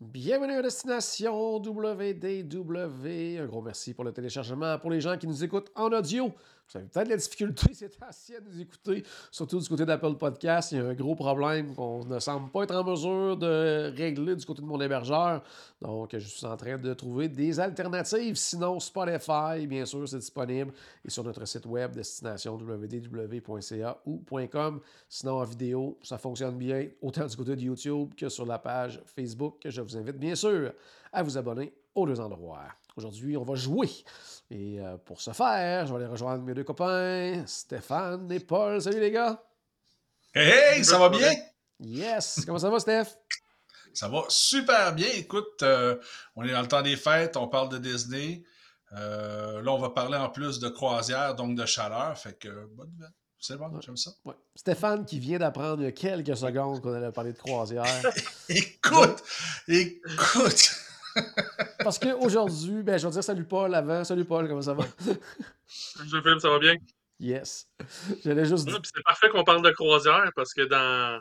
Bienvenue à Destination WDW. Un gros merci pour le téléchargement. Pour les gens qui nous écoutent en audio, vous avez peut-être la difficulté assez à nous écouter, surtout du côté d'Apple Podcast. Il y a un gros problème qu'on ne semble pas être en mesure de régler du côté de mon hébergeur. Donc, je suis en train de trouver des alternatives. Sinon, Spotify, bien sûr, c'est disponible. Et sur notre site web, destination www.ca ou .com. Sinon, en vidéo, ça fonctionne bien, autant du côté de YouTube que sur la page Facebook. Je vous invite, bien sûr, à vous abonner aux deux endroits. Aujourd'hui, on va jouer. Et euh, pour ce faire, je vais aller rejoindre mes deux copains, Stéphane et Paul. Salut les gars! Hey, hey, ça va bien? Yes! Comment ça va, Steph? Ça va super bien. Écoute, euh, on est dans le temps des fêtes, on parle de Disney. Euh, là, on va parler en plus de croisière, donc de chaleur. Fait que, bonne nouvelle. C'est bon, j'aime ça. Ouais. Stéphane qui vient d'apprendre il y a quelques secondes qu'on allait parler de croisière. écoute! Écoute! Parce qu'aujourd'hui, ben, je vais dire salut Paul avant. Salut Paul, comment ça va? Salut Philippe, ça va bien? Yes. J'allais juste dire. C'est parfait qu'on parle de croisière parce que dans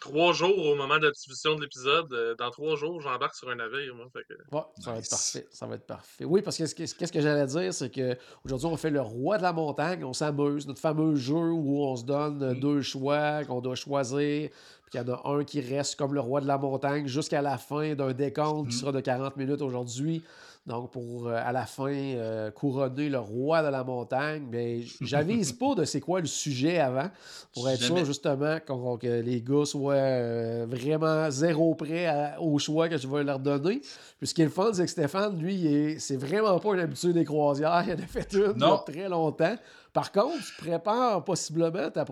trois jours, au moment de la diffusion de l'épisode, euh, dans trois jours, j'embarque sur un navire. Moi, fait que... Ouais, ça va être parfait. Ça va être parfait. Oui, parce que qu'est-ce que j'allais dire, c'est qu'aujourd'hui, on fait le roi de la montagne. On s'amuse. Notre fameux jeu où on se donne deux choix qu'on doit choisir. Qu'il y en a un qui reste comme le roi de la montagne jusqu'à la fin d'un décompte qui sera de 40 minutes aujourd'hui. Donc, pour euh, à la fin euh, couronner le roi de la montagne, mais j'avise pas de c'est quoi le sujet avant pour être sûr justement qu'on- que les gars soient euh, vraiment zéro prêt à- au choix que je vais leur donner. Puis ce qui est le fun, c'est que Stéphane, lui, c'est vraiment pas un habitué des croisières. Il en a fait une Non. très longtemps. Par contre, tu prépares possiblement ta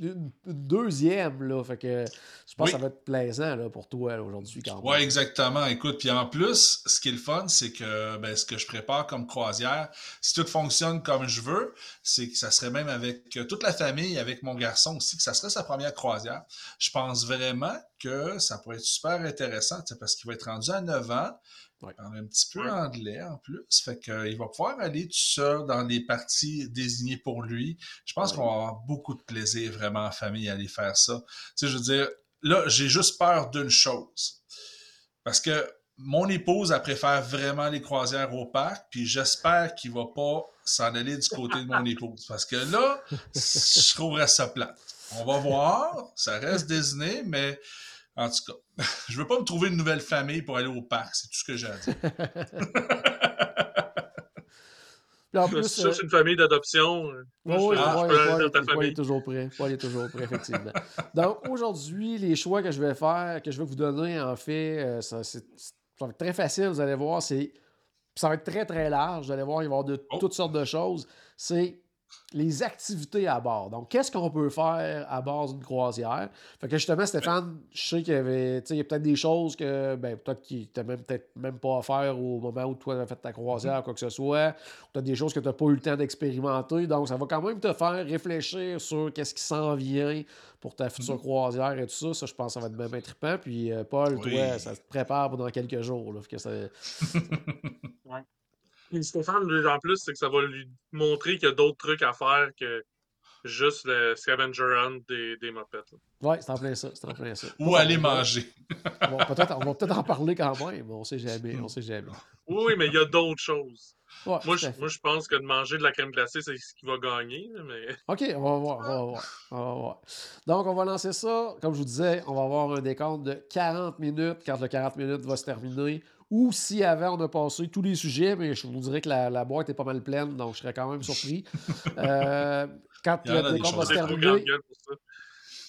une, une deuxième. Là, fait que je pense Oui. que ça va être plaisant là, pour toi aujourd'hui. Ouais, exactement. Écoute, puis en plus, ce qui est le fun, c'est que ben, ce que je prépare comme croisière, si tout fonctionne comme je veux, c'est que ça serait même avec euh, toute la famille, avec mon garçon aussi, que ça serait sa première croisière. Je pense vraiment que ça pourrait être super intéressant, parce qu'il va être rendu à 9 ans. Ouais. Il parle un petit peu Ouais. anglais en plus. Fait qu'il va pouvoir aller tout seul dans les parties désignées pour lui. Je pense Ouais. qu'on va avoir beaucoup de plaisir vraiment en famille à aller faire ça. Tu sais, je veux dire, là, j'ai juste peur d'une chose. Parce que mon épouse, elle préfère vraiment les croisières au parc, puis j'espère qu'il va pas s'en aller du côté de mon épouse. Parce que là, je trouverais ça plate. On va voir, ça reste Disney, mais en tout cas, je veux pas me trouver une nouvelle famille pour aller au parc, c'est tout ce que j'ai à dire. En Si plus, tu cherches euh, une famille d'adoption, Oui, moi, oui, Paul, est famille. toujours prêt. Paul est toujours prêt, effectivement. Donc, aujourd'hui, les choix que je vais faire, que je vais vous donner, en fait, euh, ça, c'est- ça va être très facile, vous allez voir. C'est, ça va être très, très large. Vous allez voir, il va y avoir de Oh. toutes sortes de choses. C'est les activités à bord. Donc, qu'est-ce qu'on peut faire à bord d'une croisière? Fait que justement, Stéphane, je sais qu'il y avait, tu sais, il y a peut-être des choses que, ben, peut-être qui n'étaient même, peut-être même pas à faire au moment où toi, tu as fait ta croisière, quoi que ce soit. Peut-être des choses que tu n'as pas eu le temps d'expérimenter. Donc, ça va quand même te faire réfléchir sur qu'est-ce qui s'en vient pour ta future croisière et tout ça. Ça, je pense que ça va être même trippant. Puis, euh, Paul, Oui. toi, ça te prépare pendant quelques jours. Là, Fait que ça- Puis Stéphane, lui, en plus, c'est que ça va lui montrer qu'il y a d'autres trucs à faire que juste le scavenger hunt des, des mopettes. Ouais, c'est en plein ça. C'est en plein ça. Ou aller manger. Bon, peut-être, on va peut-être en parler quand même, mais on sait jamais. On sait jamais. Oui, oui, mais il y a d'autres choses. Ouais, Moi je, moi, je pense que de manger de la crème glacée, c'est ce qui va gagner. Mais... OK, on va voir, on va voir, on va voir. Donc, on va lancer ça. Comme je vous disais, on va avoir un décompte de 40 minutes quand le 40 minutes va se terminer. Ou si avant, on a passé tous les sujets, mais je vous dirais que la, la boîte est pas mal pleine, donc je serais quand même surpris. Euh, quand le décompte va se terminer, grande gueule pour ça.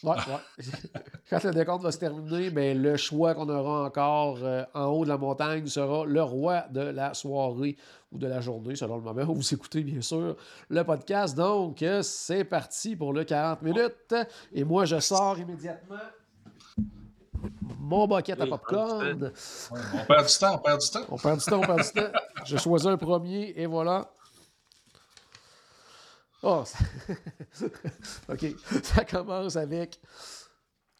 Ouais, ouais. Quand le décompte va se terminer, ben, le choix qu'on aura encore euh, en haut de la montagne sera le roi de la soirée ou de la journée, selon le moment où vous écoutez, bien sûr, le podcast. Donc, euh, c'est parti pour le 40 minutes. Et moi, je sors immédiatement mon bucket à popcorn. On perd du temps, on perd du temps. On perd du temps, on perd du temps. Je choisis un premier et voilà. Oh, ça- OK. Ça commence avec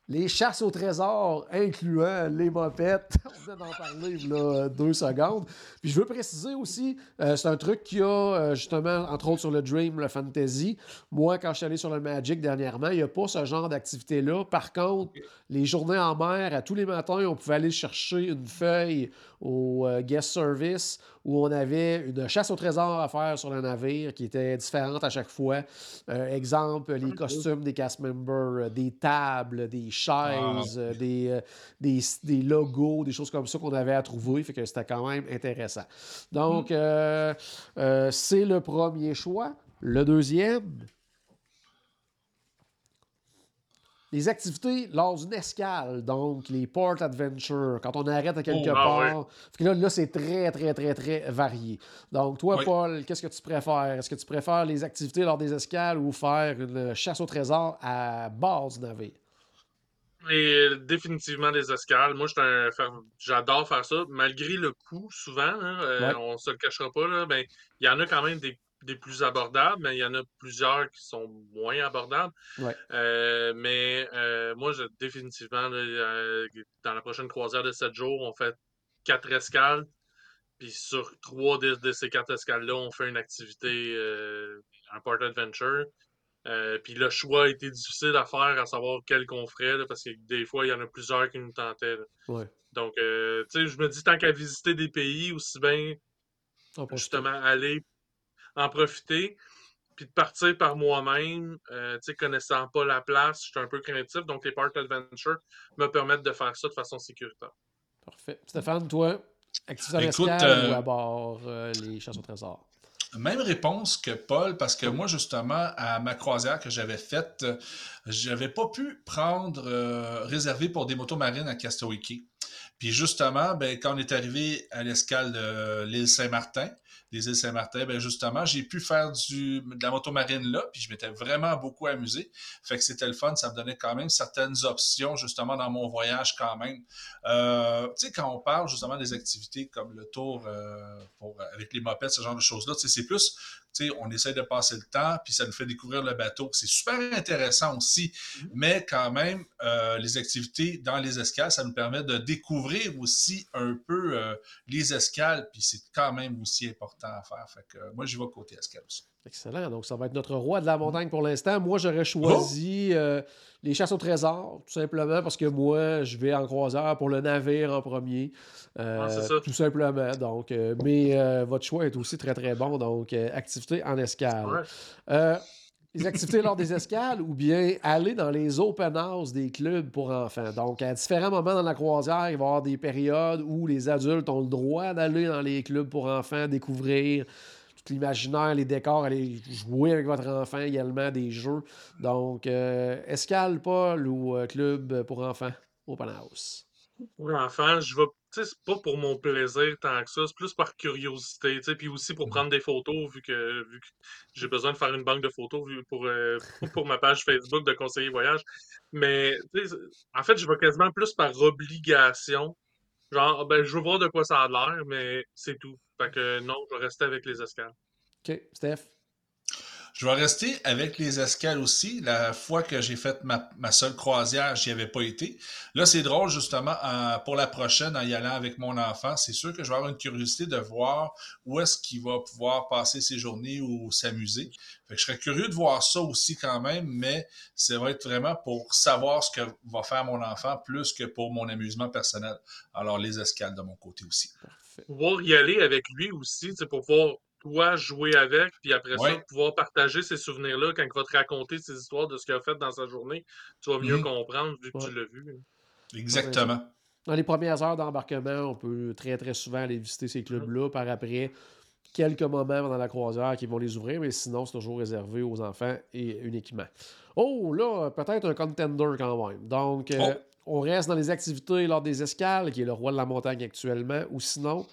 les chasses au trésor, incluant les mopettes. On vient d'en parler il y a deux secondes. Puis je veux préciser aussi, euh, c'est un truc qu'il y a euh, justement, entre autres sur le Dream, le Fantasy. Moi, quand je suis allé sur le Magic dernièrement, il n'y a pas ce genre d'activité-là. Par contre, les journées en mer, à tous les matins, on pouvait aller chercher une feuille au euh, guest service où on avait une chasse au trésor à faire sur le navire qui était différente à chaque fois. Euh, exemple, les costumes des cast members, euh, des tables, des chaises, euh, des, des, des logos, des choses comme ça qu'on avait à trouver. Fait que c'était quand même intéressant. Donc, euh, euh, c'est le premier choix. Le deuxième, les activités lors d'une escale, donc les port adventure, quand on arrête à quelque Oh, ah part. Fait que là, là, c'est très, très, très, très varié. Donc, toi, Oui. Paul, qu'est-ce que tu préfères? Est-ce que tu préfères les activités lors des escales ou faire une chasse au trésor à bord du navire? Et définitivement des escales. Moi, j'adore faire ça. Malgré le coût, souvent, hein, Ouais. on se le cachera pas, ben, il y en a quand même des, des plus abordables, mais il y en a plusieurs qui sont moins abordables. Ouais. Euh, mais euh, moi, je, définitivement, là, euh, dans la prochaine croisière de 7 jours, on fait quatre escales. Puis sur trois de, de ces quatre escales-là, on fait une activité, un part adventure. Puis le choix a été difficile à faire, à savoir quel qu'on ferait, là, parce que des fois, il y en a plusieurs qui nous tentaient. Ouais. Donc, tu sais, je me dis, tant qu'à visiter des pays, aussi bien, justement, aller en profiter, puis de partir par moi-même, euh, tu sais, connaissant pas la place, je suis un peu craintif, donc les Park Adventure me permettent de faire ça de façon sécuritaire. Parfait. Stéphane, toi, activité Écoute, euh, ou à bord euh, les chasses au trésor? Même réponse que Paul, parce que moi, justement, à ma croisière que j'avais faite, j'avais pas pu prendre, euh, réserver pour des motos marines à Castaway. Puis justement, ben, quand on est arrivé à l'escale de l'île Saint-Martin, des îles Saint-Martin, ben justement, j'ai pu faire du, de la moto marine là, puis je m'étais vraiment beaucoup amusé. Fait que c'était le fun, ça me donnait quand même certaines options, justement, dans mon voyage quand même. Euh, tu sais, quand on parle justement des activités comme le tour euh, pour, avec les mopettes, ce genre de choses-là, tu sais, c'est plus, tu sais, on essaie de passer le temps, puis ça nous fait découvrir le bateau. C'est super intéressant aussi, mais quand même, euh, les activités dans les escales, ça nous permet de découvrir aussi un peu euh, les escales, puis c'est quand même aussi important à faire. Fait que euh, moi, j'y vais côté escale aussi. Excellent. Donc, ça va être notre roi de la montagne pour l'instant. Moi, j'aurais choisi euh, les chasses au trésor, tout simplement parce que moi, je vais en croisière pour le navire en premier. Ah, c'est ça. Tout simplement. Donc, mais votre choix est aussi très, très bon. Donc, euh, en escale. Euh, les activités lors des escales ou bien aller dans les open house des clubs pour enfants. Donc, à différents moments dans la croisière, il va y avoir des périodes où les adultes ont le droit d'aller dans les clubs pour enfants, découvrir tout l'imaginaire, les décors, aller jouer avec votre enfant également, des jeux. Donc, euh, escale, Paul, ou euh, club pour enfants, open house? Pour l'enfant, je vais. Tu sais, c'est pas pour mon plaisir tant que ça, c'est plus par curiosité, puis aussi pour prendre des photos, vu que, vu que j'ai besoin de faire une banque de photos vu- pour, euh, pour ma page Facebook de conseiller voyage. Mais, en fait, je vais quasiment plus par obligation. Genre, ben, je veux voir de quoi ça a l'air, mais c'est tout. Fait que non, je vais rester avec les escales. OK, Steph? Je vais rester avec les escales aussi. La fois que j'ai fait ma, seule croisière, j'y avais pas été. Là, c'est drôle, justement, pour la prochaine, en y allant avec mon enfant, c'est sûr que je vais avoir une curiosité de voir où est-ce qu'il va pouvoir passer ses journées ou s'amuser. Fait que je serais curieux de voir ça aussi quand même, mais ça va être vraiment pour savoir ce que va faire mon enfant plus que pour mon amusement personnel. Alors, les escales de mon côté aussi. Pouvoir y aller avec lui aussi, sais, pour pouvoir toi jouer avec, puis après ça, pouvoir partager ces souvenirs-là quand il va te raconter ses histoires de ce qu'il a fait dans sa journée, tu vas mieux comprendre vu que Ouais. tu l'as vu. Exactement. Dans les premières heures d'embarquement, on peut très très souvent aller visiter ces clubs-là. Par après, quelques moments dans la croisière qui vont les ouvrir, mais sinon, c'est toujours réservé aux enfants et uniquement. Oh, là, peut-être un contender quand même. Donc, euh, Oh. on reste dans les activités lors des escales, qui est le roi de la montagne actuellement, ou sinon,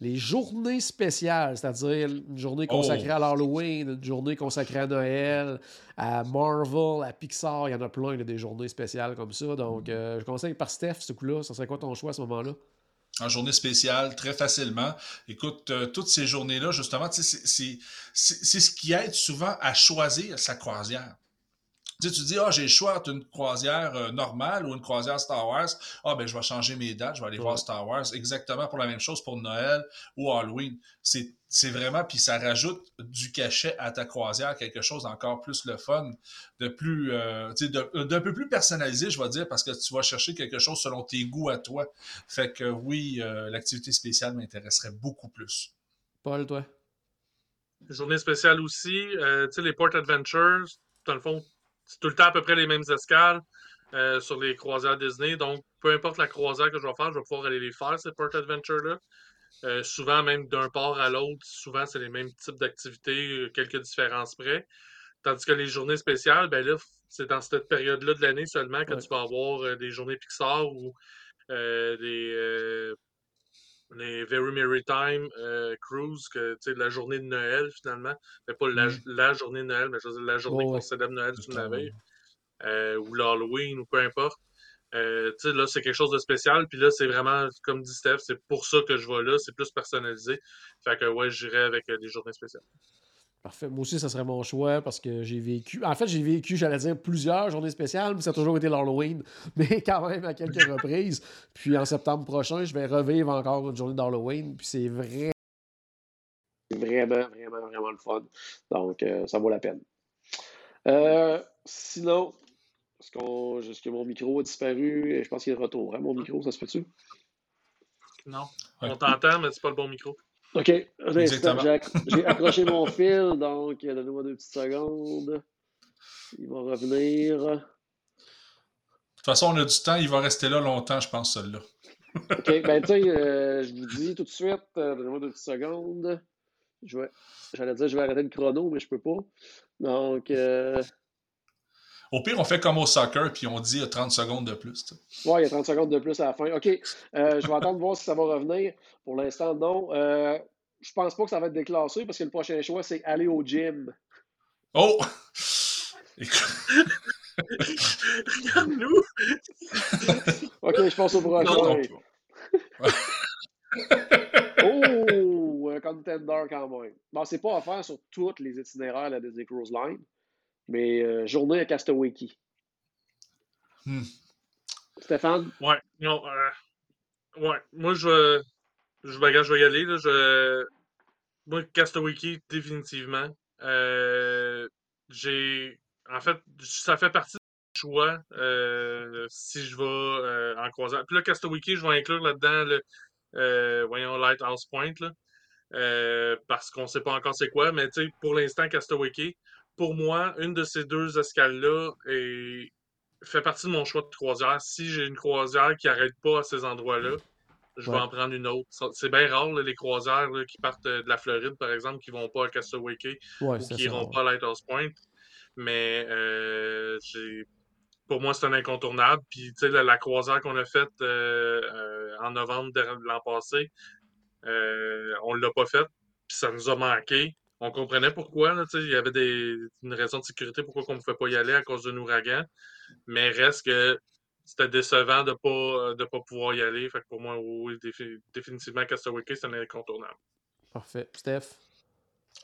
les journées spéciales, c'est-à-dire une journée consacrée Oh. à l'Halloween, une journée consacrée à Noël, à Marvel, à Pixar, il y en a plein là, des journées spéciales comme ça. Donc, euh, je conseille par Steph, ce coup-là. Ça serait quoi ton choix à ce moment-là? en journée spéciale très facilement. Écoute, euh, toutes ces journées-là, justement, c'est ce qui aide souvent à choisir sa croisière. Tu sais, tu dis, ah, j'ai le choix entre une croisière euh, normale ou une croisière Star Wars. Ah, ben, je vais changer mes dates, je vais aller Ouais. voir Star Wars. Exactement pour la même chose pour Noël ou Halloween. C'est c'est vraiment, puis ça rajoute du cachet à ta croisière, quelque chose d'encore plus le fun, de plus, euh, tu sais, de- d'un peu plus personnalisé, je vais dire, parce que tu vas chercher quelque chose selon tes goûts à toi. Fait que oui, euh, l'activité spéciale m'intéresserait beaucoup plus. Paul, toi? Journée spéciale aussi. euh, tu sais, les Port Adventures, dans le fond, c'est tout le temps à peu près les mêmes escales euh, sur les croisières Disney. Donc, peu importe la croisière que je vais faire, je vais pouvoir aller les faire, ces Port Adventures-là. Euh, souvent, même d'un port à l'autre, souvent, c'est les mêmes types d'activités, euh, quelques différences près. Tandis que les journées spéciales, ben là, c'est dans cette période-là de l'année seulement que Ouais. tu vas avoir euh, des journées Pixar ou des, les Very Maritime euh, Cruise, que, tu la journée de Noël, finalement. Mais pas la, Mm. la journée de Noël, mais je veux dire la journée Ouais, qu'on célèbre Noël sur le Totalement. navire. Euh, ou l'Halloween, ou peu importe. Euh, tu là, c'est quelque chose de spécial. Puis là, c'est vraiment, comme dit Steph, c'est pour ça que je vais là. C'est plus personnalisé. Fait que, ouais, j'irai avec euh, des journées spéciales. Parfait. Moi aussi, ça serait mon choix parce que j'ai vécu. En fait, j'ai vécu, j'allais dire, plusieurs journées spéciales, mais ça a toujours été l'Halloween. Mais quand même à quelques reprises. Puis en septembre prochain, je vais revivre encore une journée d'Halloween. Puis c'est vrai. Vraiment, vraiment, vraiment le fun. Donc, euh, ça vaut la peine. Euh, sinon, est-ce, qu'on, est-ce que mon micro a disparu? Je pense qu'il est de retour. Hein, mon micro, ça se fait-tu? Non. On t'entend, mais c'est pas le bon micro. OK. J'ai, acc- j'ai accroché mon fil, donc euh, donnez-moi deux petites secondes. Il va revenir. De toute façon, on a du temps, il va rester là longtemps, je pense, celui-là. OK, ben tu sais, euh, je vous dis tout de suite, euh, donnez-moi deux petites secondes. Je vais, j'allais dire je vais arrêter le chrono, mais je peux pas. Donc, euh, Au pire, on fait comme au soccer, puis on dit euh, 30 secondes de plus. ouais, il y a 30 secondes de plus à la fin. OK, euh, je vais attendre de voir si ça va revenir. Pour l'instant, non. Euh, je pense pas que ça va être déclassé parce que le prochain choix, c'est aller au gym. Oh! Regarde-nous! OK, je pense au prochain. non, Oh, un contender quand même. Bon, c'est pas offert sur tous les itinéraires de la Disney Cruise Line, mais euh, journée à Castaway Key. Hmm. Stéphane? Ouais, non, euh, ouais, moi je vais, je, ben, je vais y aller, là, je, moi, Castaway Key, définitivement. Euh, j'ai, en fait, ça fait partie du choix euh, si je vais euh, en croisant. Puis là, Castaway Key, je vais inclure là-dedans le, euh, voyons, Lighthouse Point, là, euh, parce qu'on sait pas encore c'est quoi, mais tu sais, pour l'instant, Castaway Key, pour moi, une de ces deux escales-là est fait partie de mon choix de croisière. Si j'ai une croisière qui arrête pas à ces endroits-là, je Ouais. vais en prendre une autre. C'est bien rare, là, les croisières là, qui partent euh, de la Floride, par exemple, qui vont pas à Castaway Cay Ouais, ou qui ça. iront pas à Lighthouse Point. Mais euh, pour moi, c'est un incontournable. Puis, tu sais, la, la croisière qu'on a faite euh, euh, en novembre de l'an passé, on l'a pas faite, puis ça nous a manqué. On comprenait pourquoi, là, tu sais, il y avait des, une raison de sécurité pourquoi on ne pouvait pas y aller à cause d'un ouragan. Mais reste que c'était décevant de pas de pas pouvoir y aller. Fait que pour moi, oui, défi- définitivement, Castaway Cay, c'est un incontournable. Parfait. Steph?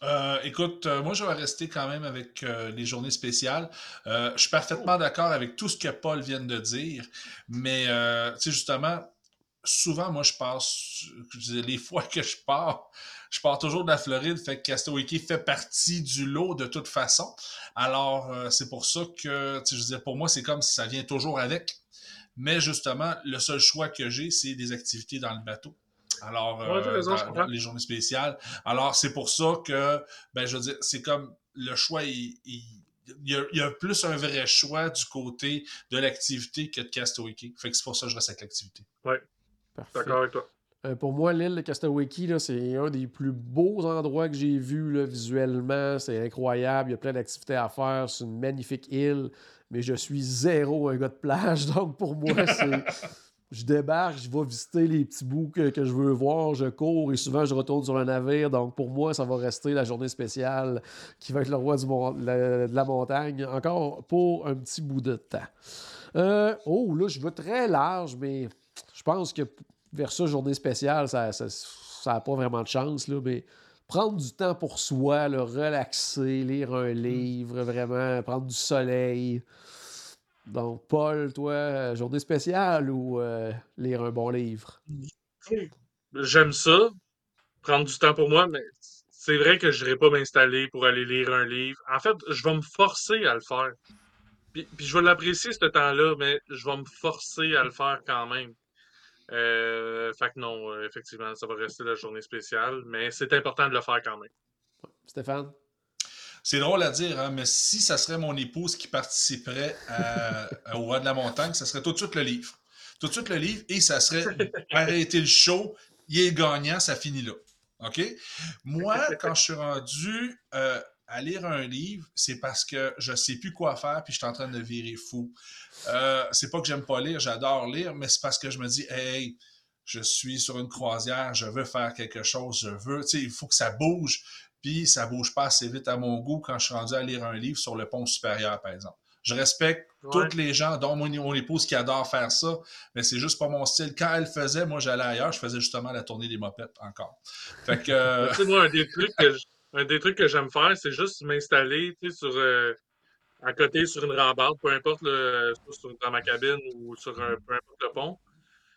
Euh, écoute, euh, moi, je vais rester quand même avec euh, les journées spéciales. Euh, je suis parfaitement d'accord avec tout ce que Paul vient de dire, mais, euh, tu sais, justement, souvent, moi, je passe, les fois que je pars, je pars toujours de la Floride, fait que Castaway fait partie du lot de toute façon. Alors, euh, c'est pour ça que, je veux dire, pour moi, c'est comme si ça vient toujours avec. Mais justement, le seul choix que j'ai, c'est des activités dans le bateau. Alors, Ouais, euh, raison, dans- les journées spéciales. Alors, c'est pour ça que, ben, je veux dire, c'est comme le choix, il, il- il y, a, il y a plus un vrai choix du côté de l'activité que de Castaway. Fait que c'est pour ça que je reste avec l'activité. Parfait. D'accord avec toi. Euh, pour moi, l'île de là, c'est un des plus beaux endroits que j'ai vus là, visuellement. C'est incroyable. Il y a plein d'activités à faire. C'est une magnifique île. Mais je suis zéro un gars de plage. Donc, pour moi, c'est. je débarque, je vais visiter les petits bouts que, je veux voir, je cours et souvent je retourne sur le navire. Donc pour moi, ça va rester la journée spéciale qui va être le roi du de la montagne, encore pour un petit bout de temps. Euh, oh, là, je veux très large, mais pense que vers ça, journée spéciale, ça n'a ça, pas vraiment de chance, là, mais prendre du temps pour soi, le relaxer, lire un livre, vraiment prendre du soleil. Donc, Paul, toi, journée spéciale ou euh, lire un bon livre? J'aime ça, prendre du temps pour moi, mais c'est vrai que je n'irai pas m'installer pour aller lire un livre. En fait, je vais me forcer à le faire. Puis, je vais l'apprécier ce temps-là, mais je vais me forcer à le faire quand même. Euh, fait que non, euh, effectivement, ça va rester la journée spéciale, mais c'est important de le faire quand même. Stéphane? C'est drôle à dire, hein, mais si ça serait mon épouse qui participerait au Roi de la Montagne, ça serait tout de suite le livre. Tout de suite le livre et ça serait arrêter le show, il est gagnant, ça finit là. OK? Moi, quand je suis rendu euh, à lire un livre, c'est parce que je ne sais plus quoi faire puis je suis en train de virer fou. Euh, c'est pas que j'aime pas lire, j'adore lire, mais c'est parce que je me dis, hey, je suis sur une croisière, je veux faire quelque chose, je veux, tu sais, il faut que ça bouge. Puis ça bouge pas assez vite à mon goût quand je suis rendu à lire un livre sur le pont supérieur, par exemple. Je respecte toutes les gens, dont mon, épouse qui adore faire ça, mais c'est juste pas mon style. Quand elle faisait, moi j'allais ailleurs, je faisais justement la tournée des mopettes encore. Fait que. Euh, moi, un des trucs que un des trucs que j'aime faire, c'est juste m'installer sur euh, à côté sur une rambarde, peu importe le, dans ma cabine ou sur un, peu importe le pont.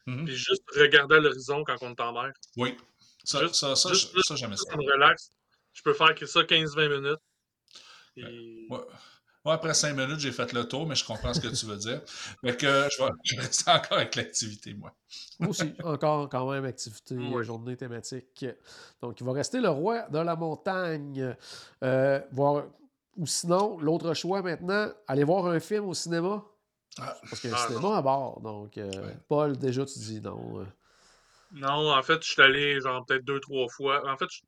Mm-hmm. Puis juste regarder à l'horizon quand on est en mer. Oui. Ça, ça, ça, ça, j'aime ça. Ça me relaxe je peux faire que ça 15-20 minutes. Ouais. Après 5 minutes, j'ai fait le tour, mais je comprends ce que tu veux dire. Mais que je vais, rester encore avec l'activité, moi. Moi aussi, encore quand même activité, journée thématique. Donc, il va rester le roi de la montagne. Euh, voir... Ou sinon, l'autre choix maintenant, aller voir un film au cinéma? Ah. Parce qu'il y a un ah, cinéma à bord. Donc, euh, Paul, déjà, tu dis non. Euh. Non, en fait, je suis allé genre peut-être deux, trois fois. En fait, je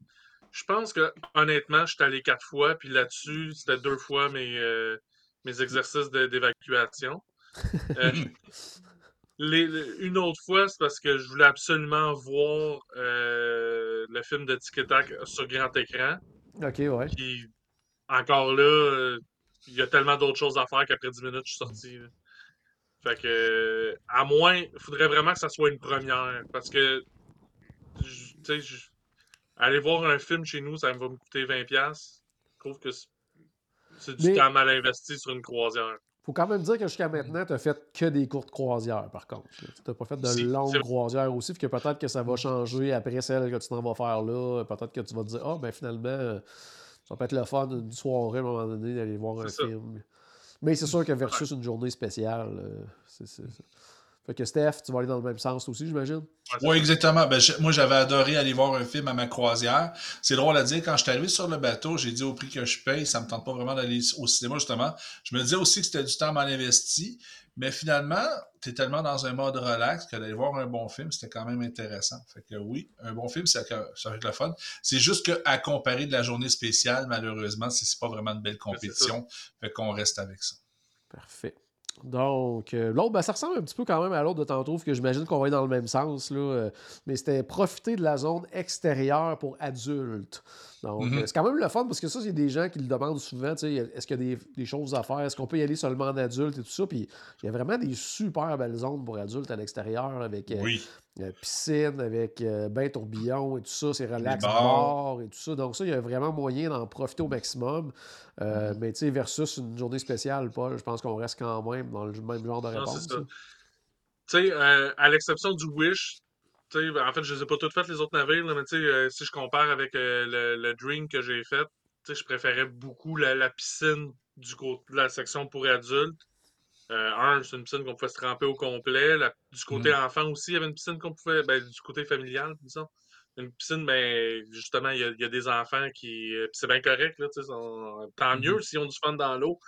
je pense que, honnêtement, je suis allé quatre fois, puis là-dessus, c'était deux fois mes, euh, mes exercices d'évacuation. Euh, une autre fois, c'est parce que je voulais absolument voir euh, le film de Tic Tac sur grand écran. OK, ouais. Puis, encore là, il y a tellement d'autres choses à faire qu'après 10 minutes, je suis sorti. Fait que, à moins, il faudrait vraiment que ça soit une première. Parce que, tu sais, aller voir un film chez nous, ça va me coûter 20$. Je trouve que c'est du temps mal investi sur une croisière. faut quand même dire que jusqu'à maintenant, tu n'as fait que des courtes croisières, par contre. Tu n'as pas fait de longues croisières aussi, que peut-être que ça va changer après celle que tu t'en vas faire là. Peut-être que tu vas te dire, ah, oh, ben finalement, ça peut être le fun d'une soirée à un moment donné d'aller voir un film. Mais c'est sûr que versus une journée spéciale, euh, c'est ça. Fait que Steph, tu vas aller dans le même sens aussi, j'imagine? Oui, exactement. Ben, moi, j'avais adoré aller voir un film à ma croisière. C'est drôle à dire, quand je suis arrivé sur le bateau, j'ai dit au prix que je paye, ça me tente pas vraiment d'aller au cinéma, justement. Je me disais aussi que c'était du temps mal investi. Mais finalement, tu es tellement dans un mode relax que d'aller voir un bon film, c'était quand même intéressant. Fait que oui, un bon film, ça va être le fun. C'est juste qu'à comparer de la journée spéciale, malheureusement, c'est pas vraiment une belle compétition. Fait qu'on reste avec ça. Parfait. Donc, euh, l'autre, ben, ça ressemble un petit peu quand même à l'autre de tantôt, que j'imagine qu'on va aller dans le même sens. Là, euh, mais c'était profiter de la zone extérieure pour adultes. Donc, mm-hmm. euh, c'est quand même le fun parce que ça, c'est des gens qui le demandent souvent. Est-ce qu'il y a des, choses à faire? Est-ce qu'on peut y aller seulement en adulte et tout ça? Puis, il y a vraiment des super belles zones pour adultes à l'extérieur avec piscine, avec bain tourbillon et tout ça. C'est relax, bord et tout ça. Donc, ça, il y a vraiment moyen d'en profiter au maximum. Euh, mm-hmm. Mais tu sais, versus une journée spéciale, Paul, je pense qu'on reste quand même dans le même genre de réponse. Tu sais, euh, à l'exception du Wish, ben, en fait, je ne les ai pas toutes faites les autres navires, mais tu sais, euh, si je compare avec le, le, Dream que j'ai fait, je préférais beaucoup la, piscine du côté de la section pour adultes. Un, c'est une piscine qu'on pouvait se tremper au complet. du côté mm-hmm. enfant aussi, il y avait une piscine qu'on pouvait. Ben, du côté familial, disons une piscine, mais ben, justement, il y, a, des enfants qui. Euh, c'est bien correct, là, tant mieux mm-hmm. s'ils ont du fun dans l'eau.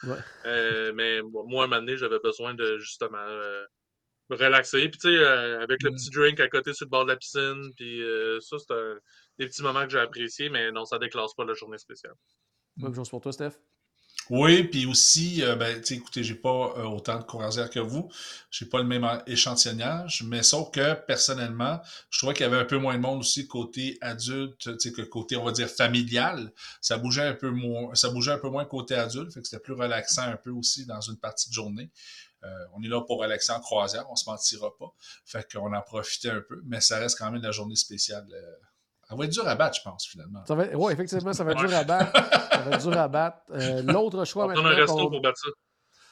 Euh, mais moi, à un moment donné, j'avais besoin de justement euh, me relaxer. Puis, tu sais, avec le mm. petit drink à côté sur le bord de la piscine, puis ça, c'est des petits moments que j'ai appréciés, mais non, ça déclasse pas la journée spéciale. Même chose pour toi, Steph? Oui, puis aussi, euh, ben, écoutez, j'ai pas euh, autant de croisières que vous, j'ai pas le même échantillonnage, mais sauf que personnellement, je trouvais qu'il y avait un peu moins de monde aussi côté adulte, que côté, on va dire, familial. Ça bougeait un peu moins, ça bougeait un peu moins côté adulte, fait que c'était plus relaxant un peu aussi dans une partie de journée. Euh, on est là pour relaxer en croisière, on se mentira pas. Fait qu'on en profitait un peu, mais ça reste quand même la journée spéciale. Ça va être dur à battre, je pense, finalement. Oui, effectivement, ça va être dur à battre. ça va être dur à battre. Euh, l'autre choix on maintenant. un resto pour battre ça.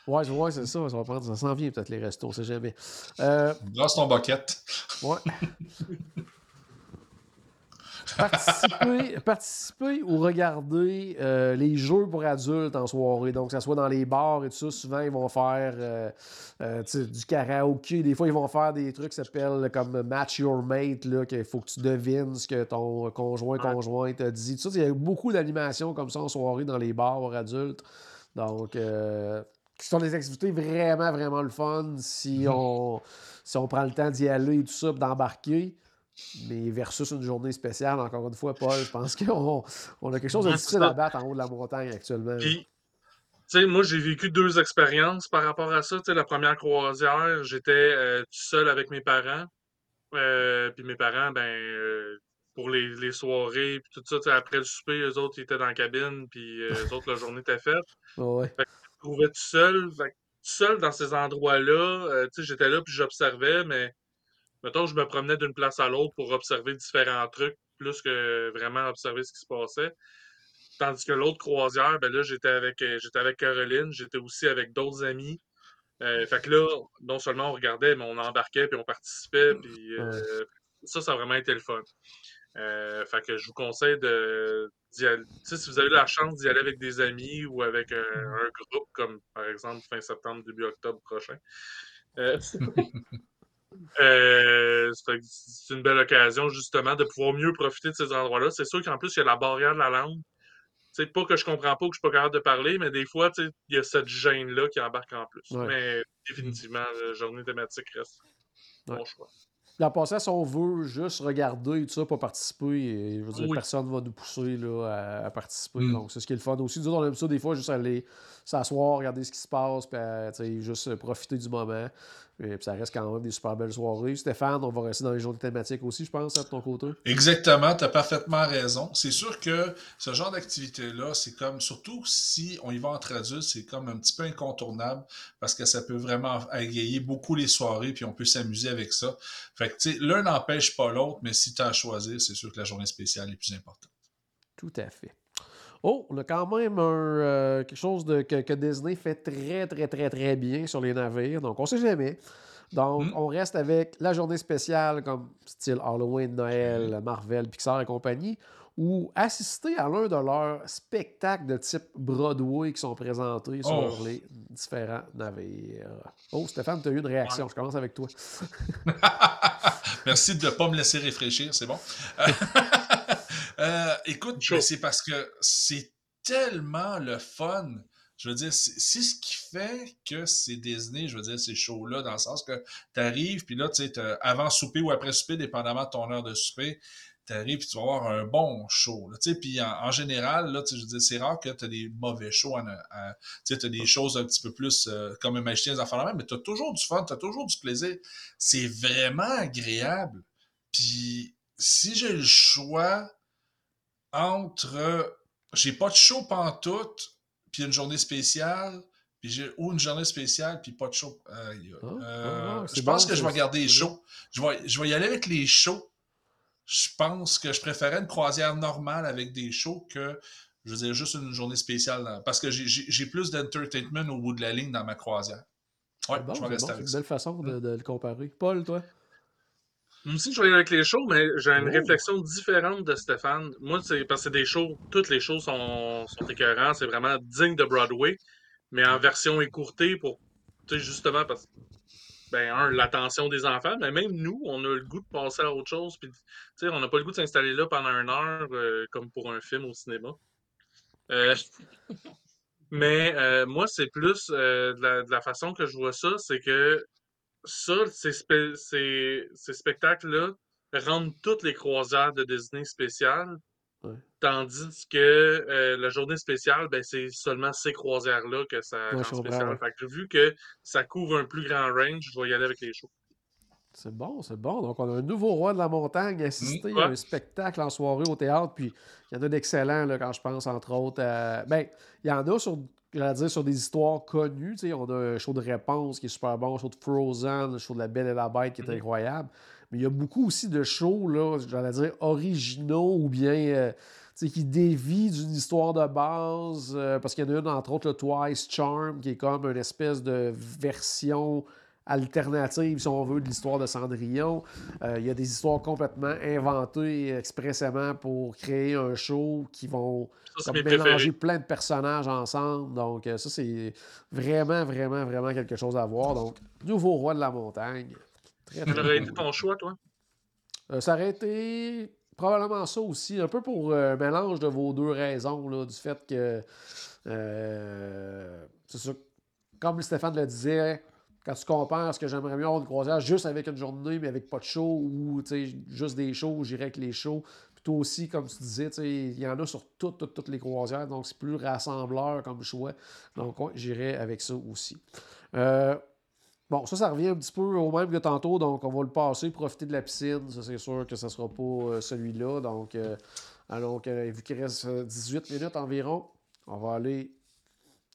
Oui, ouais, c'est ça. Ça, va prendre, ça s'en vient peut-être les restos, on sait jamais. Euh... ton bucket. Ouais. participer, participer ou regarder euh, les jeux pour adultes en soirée. Donc, que ce soit dans les bars et tout ça, souvent, ils vont faire euh, euh, du karaoké. Des fois, ils vont faire des trucs qui s'appellent comme Match Your Mate, là, qu'il faut que tu devines ce que ton conjoint, conjoint te dit. Tout ça, il y a beaucoup d'animations comme ça en soirée dans les bars pour adultes. Donc, qui sont des activités vraiment, vraiment le fun si on, si on prend le temps d'y aller et tout ça, d'embarquer. Mais versus une journée spéciale, encore une fois, Paul, je pense qu'on on a quelque chose de difficile à battre en haut de la montagne actuellement. Puis, moi, j'ai vécu deux expériences par rapport à ça. la première croisière, j'étais euh, tout seul avec mes parents. Euh, puis mes parents, ben, euh, pour les, les, soirées, puis tout ça, après le souper, eux autres, ils étaient dans la cabine, puis eux autres, la journée était faite. Ouais. Fait que je me trouvais tout seul. tout seul dans ces endroits-là, j'étais là, puis j'observais, mais mettons, je me promenais d'une place à l'autre pour observer différents trucs, plus que vraiment observer ce qui se passait. Tandis que l'autre croisière, ben là, j'étais avec, euh, j'étais avec Caroline, j'étais aussi avec d'autres amis. Euh, fait que là, non seulement on regardait, mais on embarquait, puis on participait, puis euh, ça, ça a vraiment été le fun. fait que je vous conseille de d'y aller. si vous avez la chance d'y aller avec des amis ou avec un, un, groupe, comme par exemple fin septembre, début octobre prochain. Euh, c'est une belle occasion, justement, de pouvoir mieux profiter de ces endroits-là. C'est sûr qu'en plus, il y a la barrière de la langue. C'est pas que je comprends pas, que je suis pas capable de parler, mais des fois, il y a cette gêne-là qui embarque en plus. Mais définitivement, la journée thématique reste mon choix. La passé, si on veut juste regarder et tout ça, pas participer, je veux dire, personne ne va nous pousser là, à, participer. Mm. Donc, c'est ce qui est le fun aussi. Nous on aime ça des fois, juste aller s'asseoir, regarder ce qui se passe, puis juste profiter du moment. Et puis ça reste quand même des super belles soirées. Stéphane, on va rester dans les journées thématiques aussi, je pense, à ton côté. Exactement, tu as parfaitement raison. C'est sûr que ce genre d'activité-là, c'est comme, surtout si on y va entre adultes, c'est comme un petit peu incontournable parce que ça peut vraiment égayer beaucoup les soirées, puis on peut s'amuser avec ça. Fait que, tu sais, l'un n'empêche pas l'autre, mais si tu as à choisir, c'est sûr que la journée spéciale est plus importante. Tout à fait. Oh, on a quand même un, euh, quelque chose de, que, Disney fait très, très, très, très bien sur les navires. Donc, on ne sait jamais. Donc, hmm. on reste avec la journée spéciale comme style Halloween, Noël, Marvel, Pixar et compagnie, ou assister à l'un de leurs spectacles de type Broadway qui sont présentés sur oh. les différents navires. Oh, Stéphane, tu as eu une réaction. Je commence avec toi. Merci de ne pas me laisser réfléchir, c'est bon. Euh, écoute, c'est parce que c'est tellement le fun. Je veux dire, c'est ce qui fait que c'est Disney, je veux dire, ces shows-là, dans le sens que tu arrives, puis là, tu sais, avant souper ou après souper, dépendamment de ton heure de souper, tu arrives puis tu vas avoir un bon show. Tu sais, puis en, général, là, je veux dire, c'est rare que tu as des mauvais shows. tu as des choses un petit peu plus euh, comme un magicien, des enfants même, mais tu as toujours du fun, tu as toujours du plaisir. C'est vraiment agréable. Puis si j'ai le choix entre j'ai pas de show pantoute, puis une journée spéciale, puis j'ai ou une journée spéciale, puis pas de show. Ah, euh, je pense que je vais garder les shows. Je vais, je vais y aller avec les shows. Je pense que je préférais une croisière normale avec des shows que, je veux dire, juste une journée spéciale. Parce que j'ai plus d'entertainment au bout de la ligne dans ma croisière. Ouais, je vais rester avec C'est une belle façon de, de, le comparer. Paul, toi? Moi aussi, je vais avec les shows, mais j'ai une oh. réflexion différente de Stéphane. Moi, c'est parce que des shows, toutes les shows sont, sont écœurants, c'est vraiment digne de Broadway, mais en version écourtée pour, justement, parce que, ben, un, l'attention des enfants, mais même nous, on a le goût de passer à autre chose, puis, on n'a pas le goût de s'installer là pendant une heure, euh, comme pour un film au cinéma. Euh, mais euh, moi, c'est plus de la, façon que je vois ça, c'est que ça, ces, ces, spectacles-là rendent toutes les croisières de Disney spéciales Ouais. Tandis que euh, la journée spéciale, ben, c'est seulement ces croisières-là que ça Ouais, rend spécial. ouais. Fait que vu que ça couvre un plus grand range, je vais y aller avec les shows. C'est bon, c'est bon. Donc, on a un nouveau roi de la montagne assisté Mm, à un spectacle en soirée au théâtre. Puis, il y en a d'excellents, quand je pense, entre autres. à- Ben, il y en a sur, j'allais dire, sur des histoires connues. On a un show de réponse qui est super bon, un show de Frozen, le show de La Belle et la Bête qui est Mhm. incroyable. Mais il y a beaucoup aussi de shows, là, j'allais dire, originaux ou bien. euh, qui dévient d'une histoire de base, euh, parce qu'il y en a une, entre autres, le Twice Charm, qui est comme une espèce de version alternative, si on veut, de l'histoire de Cendrillon. Euh, il y a des histoires complètement inventées expressément pour créer un show qui vont Ça, mélanger préférés. plein de personnages ensemble. Donc, euh, ça, c'est vraiment, vraiment, vraiment quelque chose à voir. Donc, nouveau roi de la montagne. Très, très Ça aurait été ton choix, toi? Euh, ça aurait été probablement ça aussi, un peu pour euh, un mélange de vos deux raisons, là, du fait que, euh, c'est ça, comme Stéphane le disait, quand tu compares ce que j'aimerais mieux avoir une croisière juste avec une journée, mais avec pas de show, ou juste des shows, j'irais avec les shows. Puis toi aussi, comme tu disais, il y en a sur toutes, toutes, toutes les croisières, donc c'est plus rassembleur comme choix. Donc, ouais, j'irais avec ça aussi. Euh, Bon, ça, ça revient un petit peu au même que tantôt, donc on va le passer, profiter de la piscine. Ça, c'est sûr que ça ne sera pas euh, celui-là. Donc, euh, alors, vu qu'il reste euh, 18 minutes environ, on va aller.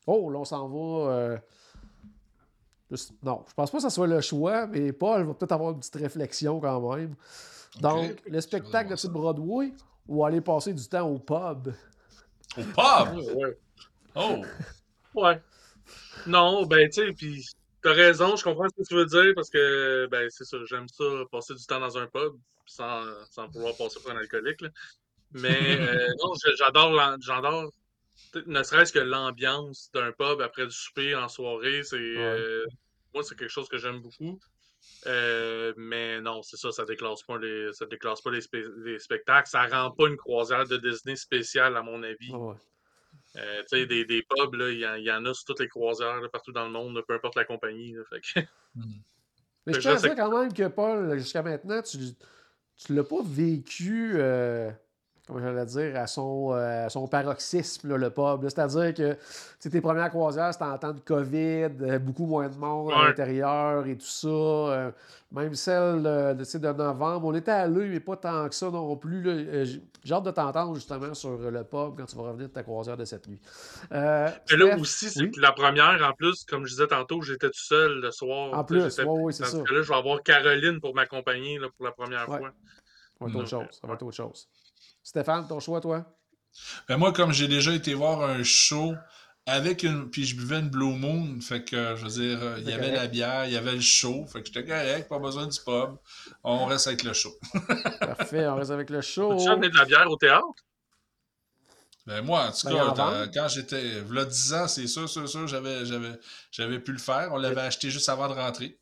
Oh, là, on s'en va. Non, je pense pas que ça soit le choix, mais Paul va peut-être avoir une petite réflexion quand même. Donc, le spectacle de Broadway ou aller passer du temps au pub? Au pub! Ouais. Oh! Ouais. Non, ben, tu sais, puis t'as raison, je comprends ce que tu veux dire parce que, ben, c'est ça, j'aime ça, passer du temps dans un pub sans, sans pouvoir passer pour un alcoolique, là. Mais, euh, non, j'adore, ne serait-ce que l'ambiance d'un pub après du souper en soirée, c'est, euh, moi, c'est quelque chose que j'aime beaucoup. Euh, mais non, c'est ça, ça déclasse pas les, ça déclasse pas les, spectacles, ça rend pas une croisière de Disney spéciale, à mon avis. Ouais. Euh, tu sais, des, des pubs, là, il y, en- il y en a sur toutes les croisières, là, partout dans le monde, là, peu importe la compagnie. là, fait que- Hmm. Mais je dire quand même que Paul, jusqu'à maintenant, tu tu l'as pas vécu, euh, comment j'allais dire, à son, euh, à son paroxysme, là, le pub. C'est-à-dire que tes premières croisières, c'était en temps de COVID, euh, beaucoup moins de monde à l'intérieur et tout ça. euh, même celle de, de novembre, on était allés, mais pas tant que ça non plus. J'ai hâte de t'entendre justement sur le pub quand tu vas revenir de ta croisière de cette nuit. Euh, Mais là aussi, c'est oui? la première, en plus, comme je disais tantôt, j'étais tout seul le soir. En plus, oui, c'est ça. que là, je vais avoir Caroline pour m'accompagner pour la première Ouais. fois. Ça va être Non. autre chose. Ça va être autre chose. Stéphane, ton choix, toi? Ben moi, comme j'ai déjà été voir un show avec une. Puis je buvais une Blue Moon, fait que je veux dire, euh, il y avait la bière, il y avait le show, fait que j'étais correct, pas besoin du pub. On reste avec le show. Parfait, on reste avec le show. Peux-tu amener de la bière au théâtre? Ben moi, en tout Ben, cas, quand j'étais. V'là 10 ans, c'est sûr, sûr, sûr, j'avais, j'avais, j'avais pu le faire. On l'avait acheté juste avant de rentrer.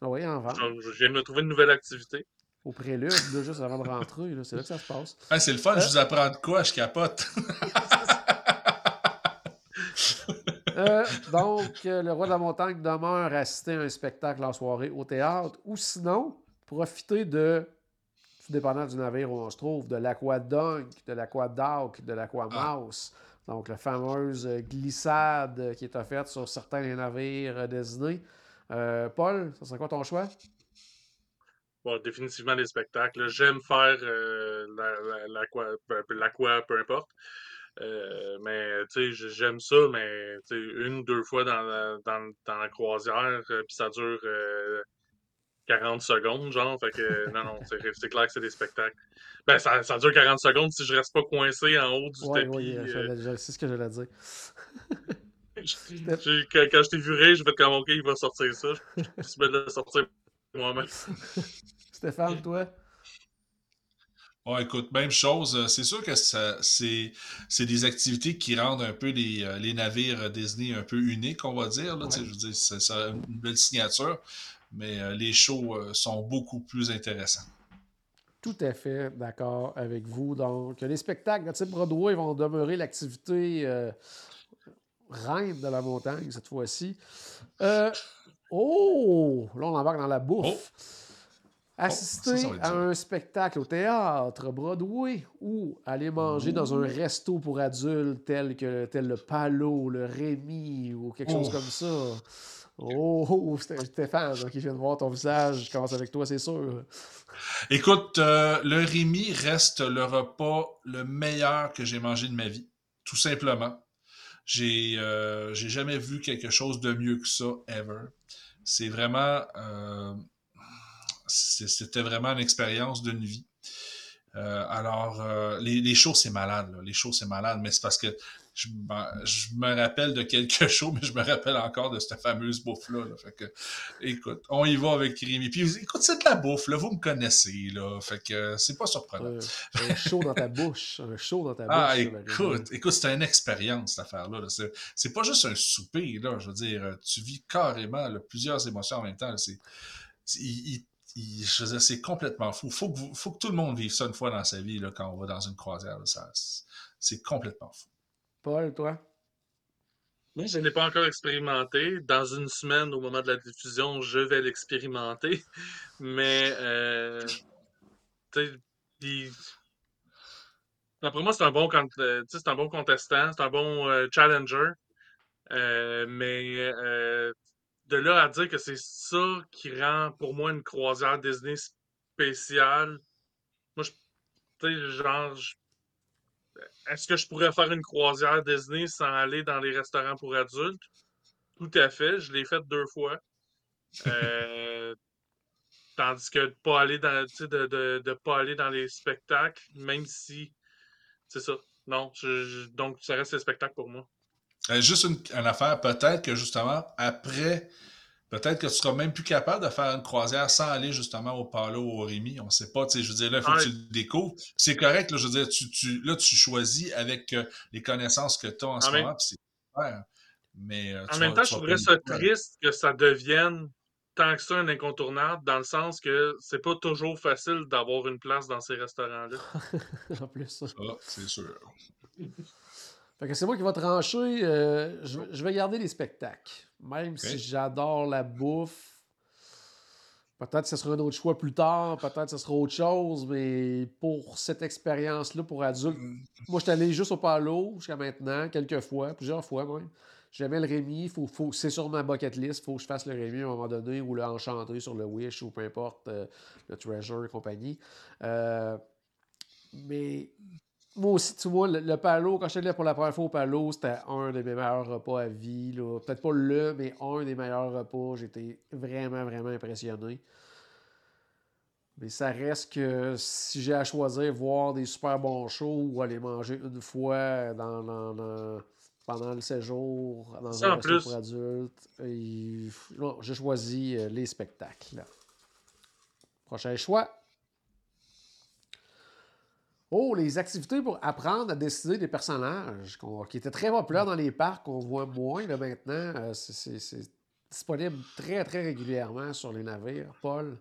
Ah oui, en vente. Je je viens de me trouver une nouvelle activité. Au prélude, là, juste avant de rentrer. C'est là que ça se passe. Ah, c'est le fun, Euh. je vous apprends de quoi, je capote. Euh, donc, euh, le roi de la montagne demeure assister à un spectacle en soirée au théâtre ou sinon, profiter de, tout dépendant du navire où on se trouve, de l'aquadunk, de l'aquadoc, de l'aquamouse. Donc, la fameuse glissade qui est offerte sur certains navires euh. Euh, Paul, ça serait quoi ton choix? Bon, définitivement les spectacles. J'aime faire euh, la- la- l'aqua, ben, l'aqua, peu importe. Euh, mais tu sais, j'aime ça, mais tu sais, une, deux fois dans la, dans, dans la croisière, euh, puis ça dure euh, 40 secondes, genre. Fait que non, non, c'est c'est clair que c'est des spectacles. Ben, ça, ça dure 40 secondes si je reste pas coincé en haut du Oui, tapis. oui, euh, je, je sais ce que j'allais dire. j'ai- quand, quand je t'ai vu rire, je vais comme, OK, il va sortir ça. Je je de le sortir moi-même. Stéphane, toi? Ouais, écoute, même chose. euh, C'est sûr que c'est, des activités qui rendent un peu les, euh, les navires Disney un peu uniques, on va dire. Là, Ouais. Je veux dire, c'est, une belle signature, mais euh, les shows euh, sont beaucoup plus intéressants. Tout à fait d'accord avec vous. Donc, les spectacles de type Broadway vont demeurer l'activité euh, reine de la montagne cette fois-ci. Euh, oh! Là, on embarque dans la bouffe. Assister ça, ça va être à un spectacle au théâtre, Broadway, ou aller manger dans un resto pour adultes tel que tel le Palo, le Rémi ou quelque chose Oh. comme ça. Oh, oh, Sté- Stéphane, ok, je viens de voir ton visage, je commence avec toi, c'est sûr. Écoute, euh, le Rémi reste le repas le meilleur que j'ai mangé de ma vie, tout simplement. J'ai euh, jamais vu quelque chose de mieux que ça, ever. C'est vraiment... euh, C'était vraiment une expérience d'une vie. Euh, alors, euh, les, les shows, c'est malade. là. Les shows, c'est malade, mais c'est parce que je, me rappelle de quelques shows, mais je me rappelle encore de cette fameuse bouffe-là. là. Fait que, écoute, on y va avec Rémi. Puis, écoute, c'est de la bouffe, là. Vous me connaissez, là. Fait que euh, c'est pas surprenant. Un, un show dans ta bouche, un show dans ta Ah, bouche. écoute, écoute, c'est une expérience, cette affaire-là. là. C'est, c'est pas juste un souper, là. Je veux dire, euh, tu vis carrément là, plusieurs émotions en même temps. C'est, c'est- il- il- il- je veux dire, c'est complètement fou. Faut que, vous- faut que tout le monde vive ça une fois dans sa vie, là, quand on va dans une croisière. là. Ça, c'est, complètement fou. Paul, toi? Moi, je n'ai pas encore expérimenté. Dans une semaine, au moment de la diffusion, je vais l'expérimenter. Mais, euh, tu sais, il- d'après moi, c'est un, bon euh, c'est un bon contestant, c'est un bon euh, challenger. Euh, mais euh, de là à dire que c'est ça qui rend pour moi une croisière Disney spéciale, moi, je, tu sais, genre, est-ce que je pourrais faire une croisière Disney sans aller dans les restaurants pour adultes? Tout à fait, je l'ai fait deux fois. Euh, tandis que de pas aller dans, pas aller dans les spectacles, même si c'est ça. Non, donc ça reste les spectacles pour moi. Euh, juste une, une affaire, peut-être que justement, après, peut-être que tu seras même plus capable de faire une croisière sans aller justement au Palo ou au Rémi. On sait pas, tu sais, je veux dire, là, il faut Ouais. que tu le découvres. C'est correct, là, je veux dire, tu, tu, là, tu choisis avec euh, les connaissances que tu as en, ce même- moment, puis c'est super. Mais, euh, En tu même vas- temps, tu je trouverais ça triste que ça devienne tant que ça un incontournable, dans le sens que c'est pas toujours facile d'avoir une place dans ces restaurants-là. en plus. ça. Ah, c'est sûr. Fait que c'est moi qui vais trancher. euh, je, vais- je vais garder les spectacles. Même si j'adore la bouffe. Peut-être que ce sera un autre choix plus tard, peut-être que ce sera autre chose, mais pour cette expérience-là, pour adultes, moi, je suis allé juste au Palo jusqu'à maintenant, quelques fois, plusieurs fois même. J'aimais le Rémi, faut, faut, c'est sur ma bucket list, il faut que je fasse le Rémi à un moment donné, ou le Enchanté sur le Wish, ou peu importe, euh, le Treasure et compagnie. Euh, mais moi aussi, tu vois, le, le Palo, quand j'étais pour la première fois au Palo, c'était un des mes meilleurs repas à vie. là. Peut-être pas le, mais un des meilleurs repas. J'étais vraiment, vraiment impressionné. Mais ça reste que si j'ai à choisir voir des super bons shows ou aller manger une fois dans, dans- dans- pendant le séjour dans un plus. pour adultes, et- non, j'ai choisi euh, les spectacles. Prochain choix. Oh, les activités pour apprendre à décider des personnages, qui étaient très populaires dans les parcs, qu'on voit moins maintenant. Euh, c'est- disponible très, très régulièrement sur les navires. Paul?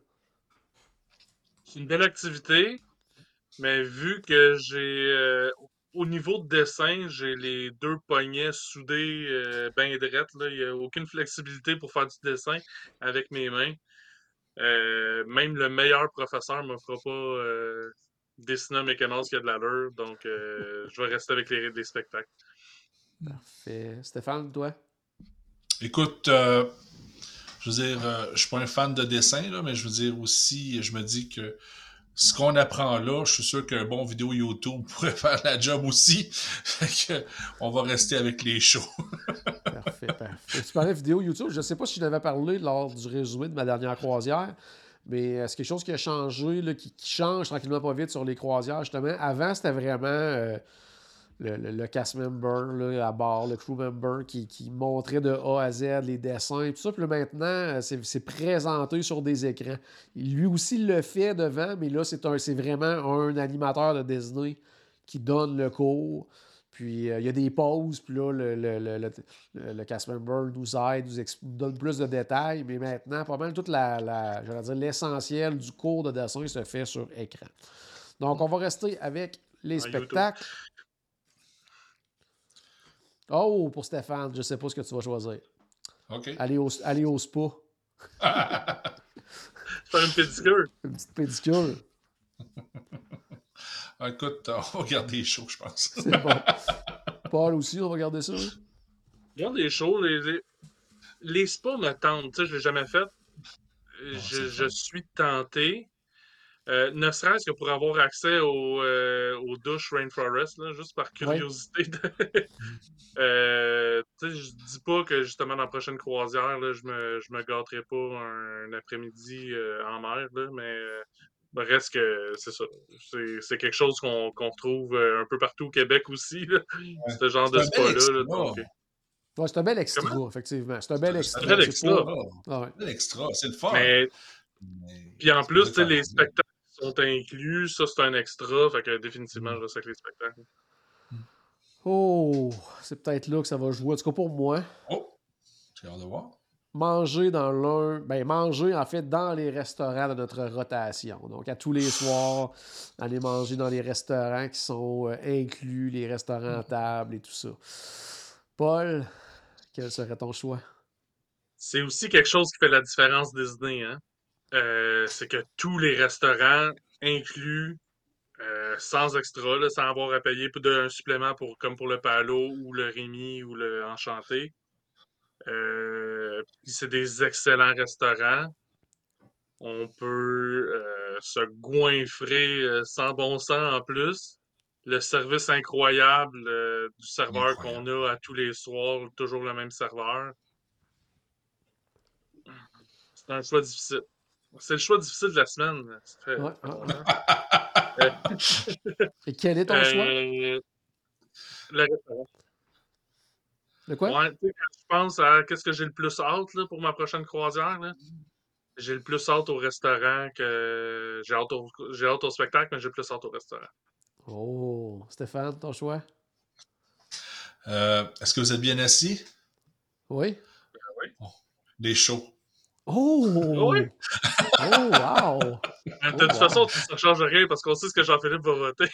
C'est une belle activité, mais vu que j'ai euh, au niveau de dessin, j'ai les deux poignets soudés euh, bien. Il n'y a aucune flexibilité pour faire du dessin avec mes mains. Euh, même le meilleur professeur ne me fera pas dessiner un mécanisme qui a de l'allure, donc euh, je vais rester avec les, les spectacles. Parfait. Stéphane, toi? Écoute, euh, je veux dire, euh, je suis pas un fan de dessin, là, mais je veux dire aussi, je me dis que ce qu'on apprend là, je suis sûr qu'un bon vidéo YouTube pourrait faire la job aussi. Fait que, on va rester avec les shows. Parfait, parfait. Tu parlais de vidéo YouTube. Je ne sais pas si je n'avais parlé lors du résumé de ma dernière croisière, mais euh, c'est quelque chose qui a changé, là, qui, change tranquillement pas vite sur les croisières, justement. Avant, c'était vraiment euh, le, le- le cast member là, à bord, le crew member qui, qui montrait de A à Z les dessins et tout ça. Puis maintenant, euh, c'est présenté sur des écrans. Lui aussi le fait devant, mais là, c'est vraiment un animateur de Disney qui donne le cours. Puis euh, il y a des pauses, puis là, le, le, le, le, cast member nous aide, nous, donne plus de détails, mais maintenant, pas mal toute la, la dire, l'essentiel du cours de dessin se fait sur écran. Donc, on va rester avec les YouTube. spectacles. Oh, pour Stéphane, je sais pas ce que tu vas choisir. OK? Aller au, aller au spa. Faire une pédicure. Une petite pédicure. Ah, écoute, on va garder chaud, je pense. C'est bon. Paul aussi, on va garder ça. oui? Regarde les shows, les, les, les spas me tentent. Tu sais, je l'ai jamais fait. Je, je suis tenté. Euh, ne serait-ce que pour avoir accès au, euh, aux douches Rainforest, là, juste par curiosité. de- Euh, tu sais, je dis pas que justement dans la prochaine croisière, là, je me, je me gâterai pas un, après-midi euh, en mer, là, mais reste que c'est ça. C'est c'est quelque chose qu'on qu'on retrouve euh, un peu partout au Québec aussi, là, ce genre de C'est un bel spa-là. là, extra. donc, euh, Ouais, c'est un bel extra, Comment? effectivement. C'est un bel C'est extra. un bel c'est extra. Ah ouais. C'est extra, c'est le fun. mais Mais- Puis en plus, c'est tu sais, les spectacles sont inclus, ça c'est un extra, fait que définitivement, Mm. je reste avec les spectacles. Oh, c'est peut-être là que ça va jouer. En tout cas, pour moi, Oh, j'ai hâte de voir. Manger dans l'un, ben manger en fait dans les restaurants de notre rotation. Donc à tous les soirs, aller manger dans les restaurants qui sont euh, inclus, les restaurants à table et tout ça. Paul, quel serait ton choix? C'est aussi quelque chose qui fait la différence Disney, hein. Euh, c'est que tous les restaurants inclus, euh, sans extra, là, sans avoir à payer un supplément pour, comme pour le Palo ou le Rémi ou le Enchanté. Euh, puis c'est des excellents restaurants. On peut euh, se goinfrer euh, sans bon sens en plus. Le service incroyable euh, du serveur qu'on a à tous les soirs, toujours le même serveur. C'est un choix difficile. C'est le choix difficile de la semaine. Fait- Ouais, ouais. Et quel est ton choix? Le restaurant. De quoi? Ouais, quand je pense à qu'est-ce que j'ai le plus hâte là, pour ma prochaine croisière, là, j'ai le plus hâte au restaurant que j'ai hâte au, j'ai hâte au spectacle, mais j'ai plus hâte au restaurant. Oh, Stéphane, ton choix? Euh, Est-ce que vous êtes bien assis? Oui? Des shows. Oh! Oui. Oh, wow! Mais de toute wow. façon, ça ne change rien parce qu'on sait ce que Jean-Philippe va voter.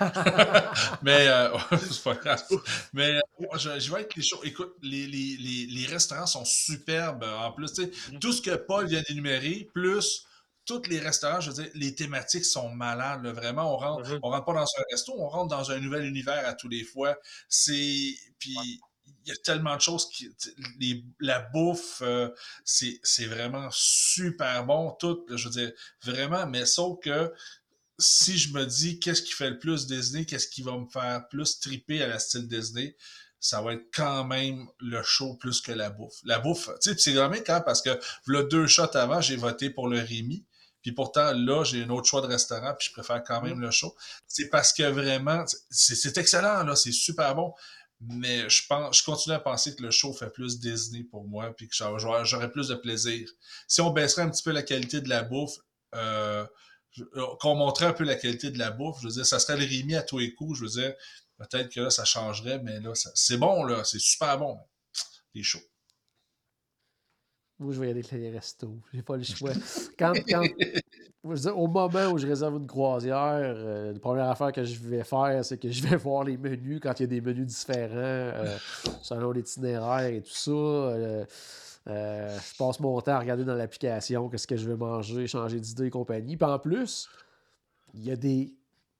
Mais, euh, c'est pas grave. Mais, euh, je, je vais avec les shows. Écoute, les, les, les, les restaurants sont superbes euh, en plus. tu sais, Tout ce que Paul vient d'énumérer, plus tous les restaurants, je veux dire, les thématiques sont malades. là. Vraiment, on rentre, Mhm. on rentre pas dans un resto, on rentre dans un nouvel univers à tous les fois. C'est. Puis. Il y a tellement de choses qui. Les, la bouffe, euh, c'est vraiment super bon. Tout, je veux dire, vraiment, mais sauf que si je me dis qu'est-ce qui fait le plus Disney, qu'est-ce qui va me faire plus triper à la style Disney, ça va être quand même le show plus que la bouffe. La bouffe, tu sais, c'est vraiment quand parce que le deux shots avant, j'ai voté pour le Rémi. Puis pourtant, là, j'ai un autre choix de restaurant, puis je préfère quand même le show. C'est parce que vraiment, c'est c'est excellent, là, c'est super bon. Mais je pense, je continue à penser que le show fait plus Disney pour moi, puis que j'aurais plus de plaisir. Si on baisserait un petit peu la qualité de la bouffe, euh, euh, qu'on montrait un peu la qualité de la bouffe, je veux dire, ça serait le Rémi à tous les coups, je veux dire, peut-être que là, ça changerait, mais là, c'est bon, là, c'est super bon. Les shows. Moi, je vais y aller avec les restos. J'ai pas le choix. Quand, quand, je veux dire, au moment où je réserve une croisière, euh, la première affaire que je vais faire, c'est que je vais voir les menus quand il y a des menus différents euh, selon l'itinéraire et tout ça. Euh, euh, je passe mon temps à regarder dans l'application qu'est-ce que je vais manger, changer d'idée et compagnie. Puis en plus, il y a des.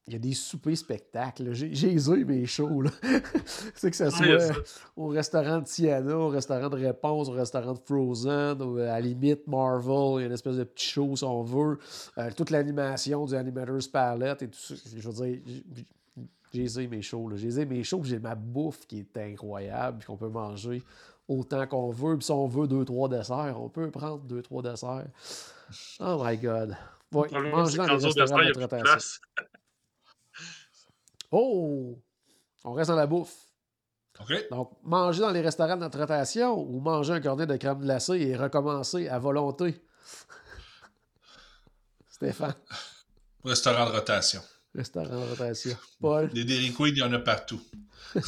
Il y a des soupers spectacles. J'ai les mes shows. C'est que ça soit au restaurant de Tiana, au restaurant de Réponse, au restaurant de Frozen, ou à la limite Marvel, il y a une espèce de petit show si on veut. Euh, toute l'animation du Animator's Palette et tout ça. Je veux dire, j'ai- ai, mes shows. J'ai mes shows, j'ai ma bouffe qui est incroyable, puis qu'on peut manger autant qu'on veut. Puis si on veut deux, trois desserts, on peut prendre deux, trois desserts. Oh my God. Ouais, manger dans les restaurants de a plus de traitation. place. Oh! On reste dans la bouffe. OK? Donc, manger dans les restaurants de notre rotation ou manger un cornet de crème glacée et recommencer à volonté. Stéphane, Restaurant de rotation. restaurant de rotation. Paul, Les Dairy Queen, il y en a partout.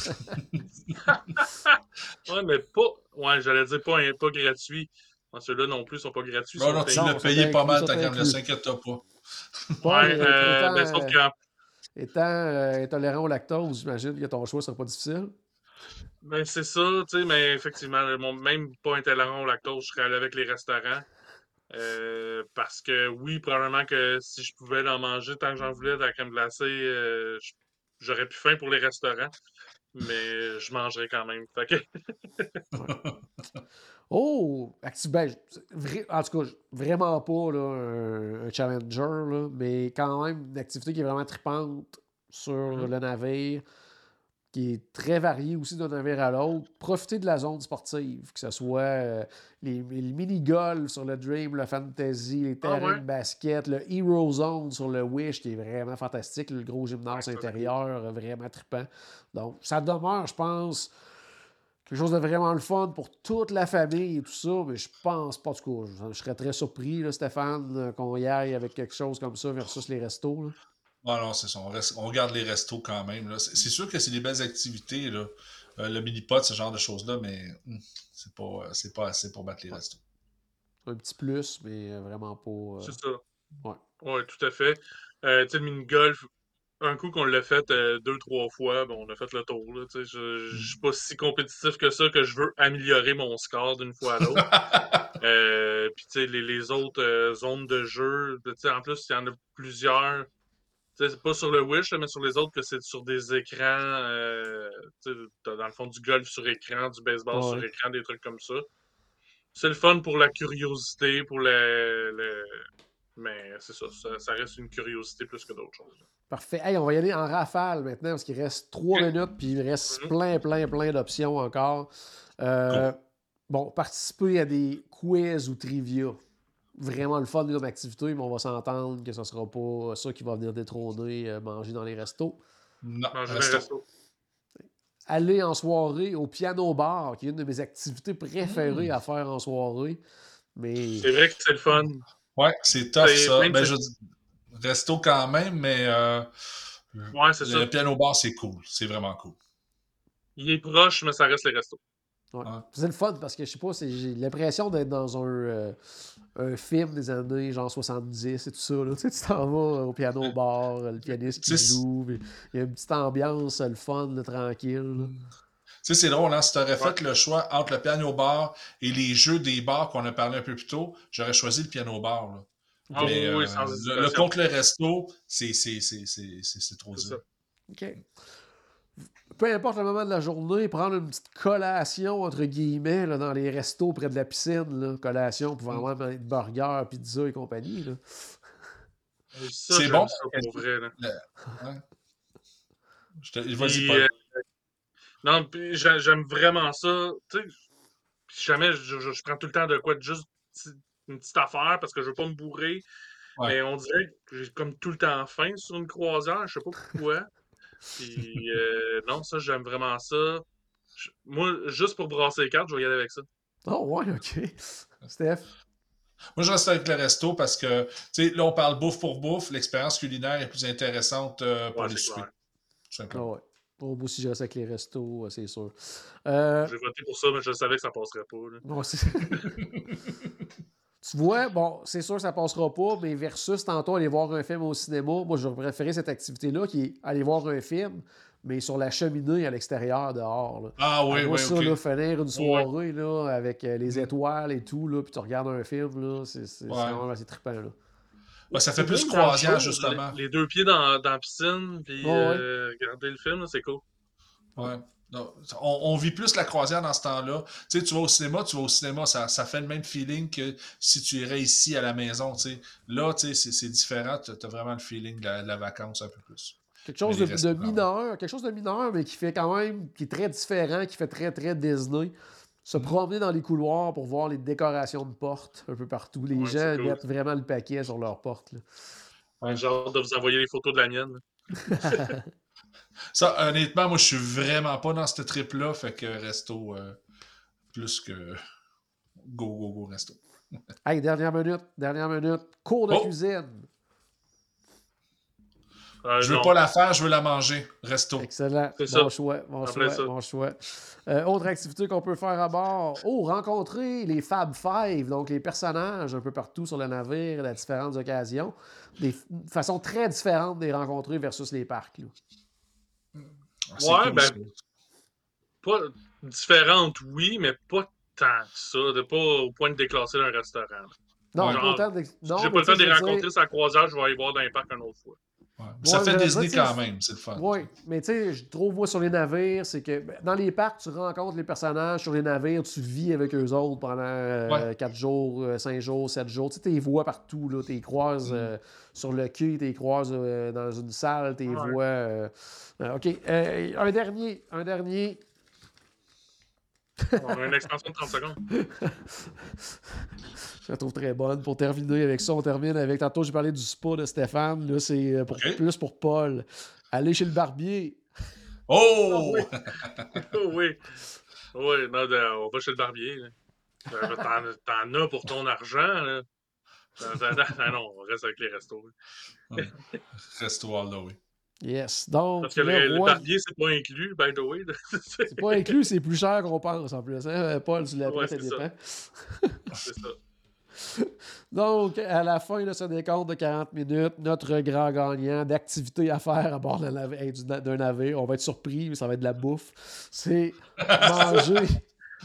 Ouais, mais pas. Ouais, j'allais dire pas, pas gratuit. Bon, Ceux-là non plus sont pas gratuits. Non, sont non, tu l'as payé pas mal, ta crème glacée, inquiète-toi pas. Paul Ouais, euh, mais sauf euh, que étant, euh, intolérant au lactose, j'imagine que ton choix sera pas difficile. Ben, c'est ça, tu sais, mais effectivement, même pas intolérant au lactose, je serais allé avec les restaurants. Euh, parce que oui, probablement que si je pouvais en manger tant que j'en voulais de la crème glacée, euh, j'aurais plus faim pour les restaurants. Mais je mangerais quand même. Fait que- Oh, ben, en tout cas, vraiment pas là, un, un challenger, là, mais quand même une activité qui est vraiment tripante sur Mhm. le navire, qui est très variée aussi d'un navire à l'autre. Profiter de la zone sportive, que ce soit euh, les, les mini-golf sur le Dream, le Fantasy, les Ah terrains ouais? de basket, le Hero Zone sur le Wish, qui est vraiment fantastique, le gros gymnase Ouais, intérieur, vraiment trippant. Donc, ça demeure, je pense, quelque chose de vraiment le fun pour toute la famille et tout ça, mais je pense pas, tout cas, je, je serais très surpris, là, Stéphane, euh, qu'on y aille avec quelque chose comme ça versus les restos. là. Ah non, c'est ça. On, reste- on regarde les restos quand même. là. C'est c'est sûr que c'est des belles activités, là. Euh, le mini-pot, ce genre de choses-là, mais hum, c'est pas, euh, c'est pas assez pour battre les restos. Un petit plus, mais vraiment pas. euh, C'est ça. Ouais. Ouais, tout à fait. Euh, tu sais, le mini-golf, un coup qu'on l'a fait euh, deux, trois fois, bon, on a fait le tour. Là, je, je suis pas si compétitif que ça que je veux améliorer mon score d'une fois à l'autre. Euh, Puis, tu sais, les, les autres euh, zones de jeu, en plus, il y en a plusieurs. C'est pas sur le Wish, mais sur les autres, que c'est sur des écrans. euh, t'as dans le fond du golf sur écran, du baseball sur écran, des trucs comme ça. C'est le fun pour la curiosité, pour le. le- Mais c'est ça, ça, ça reste une curiosité plus que d'autres choses. Parfait. Hey, on va y aller en rafale maintenant parce qu'il reste trois minutes puis il reste Mhm. plein, plein, plein d'options encore. Euh, Bon, participer à des quiz ou trivia. Vraiment le fun comme activité, mais on va s'entendre que ce ne sera pas ça qui va venir détrôner euh, manger dans les restos. non, Manger des resto. restos. Aller en soirée au piano bar, qui est une de mes activités préférées à faire en soirée. Mais C'est vrai que c'est le fun. Ouais, c'est tough ça. Ben, je dis, resto quand même, mais euh, Ouais, c'est ça. le piano bar, c'est cool. C'est vraiment cool. Il est proche, mais ça reste les restos. Ouais. Ouais. C'est le fun parce que je sais pas, c'est- j'ai l'impression d'être dans un, euh, un film des années genre 70 et tout ça. Là. Tu sais, tu t'en vas au piano bar, le pianiste qui joue, il y a une petite ambiance, le fun, le tranquille. là. Tu sais, c'est drôle, hein? Si tu aurais fait le choix entre le piano bar et les jeux des bars qu'on a parlé un peu plus tôt, j'aurais choisi le piano bar. Là. Ah oui, Mais, oui, euh, sans le, contre le resto, c'est c'est- c'est- c'est- c'est- c'est trop dur. OK. Peu importe le moment de la journée, prendre une petite collation, entre guillemets, là, dans les restos près de la piscine. Là. Collation pouvant Mm. avoir des burgers, pizza et compagnie. Là. Ça, C'est bon? ça pour vrai. là. Je te- Vas-y, Puis, Paul. euh, non, j'aime vraiment ça. Tu sais, jamais je, je- je prends tout le temps de quoi de juste une petite affaire parce que je veux pas me bourrer. Ouais. Mais on dirait que j'ai comme tout le temps faim sur une croisière. Je sais pas pourquoi. Puis euh, non, ça, j'aime vraiment ça. Je- moi, juste pour brasser les cartes, je vais y aller avec ça. Oh, ouais, OK. Steph? Moi, je reste avec le resto parce que, tu sais, là, on parle bouffe pour bouffe. L'expérience culinaire est plus intéressante euh, pour Ouais, les c'est soupers. simplement. ouais. Bon, moi aussi, je reste avec les restos, euh, c'est sûr. Euh, J'ai voté pour ça, mais je savais que ça passerait pas. là. bon, c'est- tu vois, bon, c'est sûr que ça passera pas, mais versus tantôt aller voir un film au cinéma, moi, j'aurais préféré cette activité-là qui est aller voir un film, mais sur la cheminée à l'extérieur, dehors. Là. Ah oui, oui, ça, ok. là, finir une soirée là, avec euh, les étoiles et tout, là, puis tu regardes un film, là, c'est c'est- c'est Ouais. vraiment assez trippant. Là. Ouais, ça fait plus croisière, justement. Les, les deux pieds dans, dans la piscine, puis Ouais, ouais. euh, regarder le film, c'est cool. Ouais. Non, on, on vit plus la croisière dans ce temps-là. Tu sais, tu vas au cinéma, tu vas au cinéma, ça, ça fait le même feeling que si tu irais ici à la maison. tu sais. Là, tu sais, c'est- c'est différent. Tu as vraiment le feeling de la, de la vacance un peu plus. Quelque chose de, de mineur, quelque chose de mineur, mais qui fait quand même, qui est très différent, qui fait très, très Disney. Se promener dans les couloirs pour voir les décorations de portes un peu partout. Les Ouais, gens cool. mettent vraiment le paquet sur leurs portes. là. J'ai hâte de vous envoyer les photos de la mienne. Ça, honnêtement, moi, je suis vraiment pas dans cette trip-là. Fait que resto, euh, plus que go, go, go, resto. Hey, dernière minute, dernière minute. Cours de Oh! cuisine. Euh, Je veux non. pas la faire, je veux la manger. Resto. Excellent. C'est Bon ça. choix, bon choix, ça. bon choix. Euh, autre activité qu'on peut faire à bord. Oh, rencontrer les Fab Five, donc les personnages un peu partout sur le navire à différentes occasions. Des f- une façon très différente de les rencontrer versus les parcs. là. Ah, Ouais, cool, ben, ça. Pas différente, oui, mais pas tant que ça. De pas au point de déclasser un restaurant. Non, J'ai pas le temps de les rencontrer sur la croisière, je vais aller voir dans les parcs une autre fois. Ouais. Ça fait Disney sais, quand même, c'est le fun. Oui, mais tu sais, je trouve, moi, sur les navires, c'est que ben, dans les parcs, tu rencontres les personnages. Sur les navires, tu vis avec eux autres pendant Ouais. 4 jours, 5 jours, 7 jours. Tu sais, les vois partout. Tu les croises Mm. euh, sur le quai, tu les croises euh, dans une salle, tu les vois. euh, euh, OK. euh, un dernier. Un dernier. On a une extension de 30 secondes. Je la trouve très bonne. Pour terminer avec ça, on termine avec. Tantôt, j'ai parlé du spa de Stéphane. Là, c'est euh, pour, plus pour Paul. Aller chez le barbier. Oh! oui. Oh oui. Oui, non, de- on va chez le barbier. là. Euh, T'en t'en as pour ton argent. Là. Non, on reste avec les restos. là. Resto all the way. Yes. Donc, Parce que le le, le roi- barbier, c'est pas inclus, by the way. C'est pas inclus, c'est plus cher qu'on pense en plus. Hein? Paul, tu l'apprends, Ouais, ça dépend. c'est ça. Donc, à la fin de ce décompte de 40 minutes, notre grand gagnant d'activité à faire à bord d'un navire, on va être surpris, mais ça va être de la bouffe, c'est manger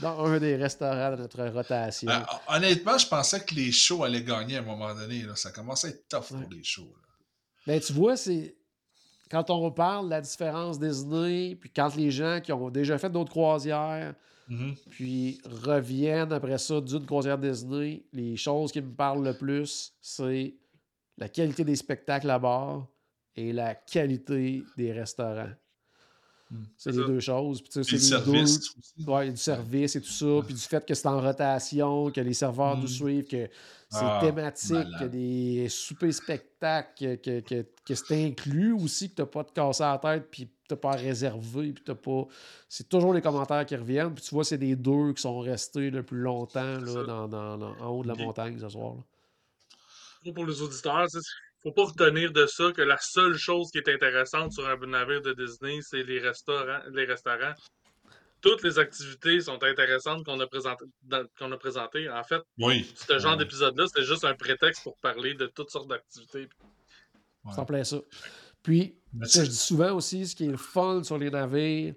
dans un des restaurants de notre rotation. Ah, honnêtement, je pensais que les shows allaient gagner à un moment donné. là. Ça commençait à être tough Ouais. pour les shows. là. Ben, tu vois, c'est quand on reparle de la différence Disney, puis quand les gens qui ont déjà fait d'autres croisières, Mhm. puis reviennent après ça d'une croisière Disney, les choses qui me parlent le plus, c'est la qualité des spectacles à bord et la qualité des restaurants. Mm. C'est les ça. deux choses. Puis, tu sais, Puis le c'est les service deux-. Ouais, du service et tout ça, puis du fait que c'est en rotation, que les serveurs Mm. nous suivent, que c'est Ah, thématique, que des soupers spectacles, que, que, que c'est inclus aussi, que t'as pas de casser à la tête, puis t'as pas à réserver, puis t'as pas... C'est toujours les commentaires qui reviennent, puis tu vois, c'est des deux qui sont restés le plus longtemps là, dans, dans- dans- en haut de la montagne ce soir. là. Pour- Pour les auditeurs, tu faut pas retenir de ça que la seule chose qui est intéressante sur un navire de Disney, c'est les restaurants. Les restaurants. Toutes les activités sont intéressantes qu'on a présentées. dans- qu'on a présentées. En fait, Oui. ce genre Ouais. d'épisode-là, c'était juste un prétexte pour parler de toutes sortes d'activités. Ouais. C'est en plein ça. Puis, Mais ce que c'est- je dis souvent aussi, ce qui est le fun sur les navires,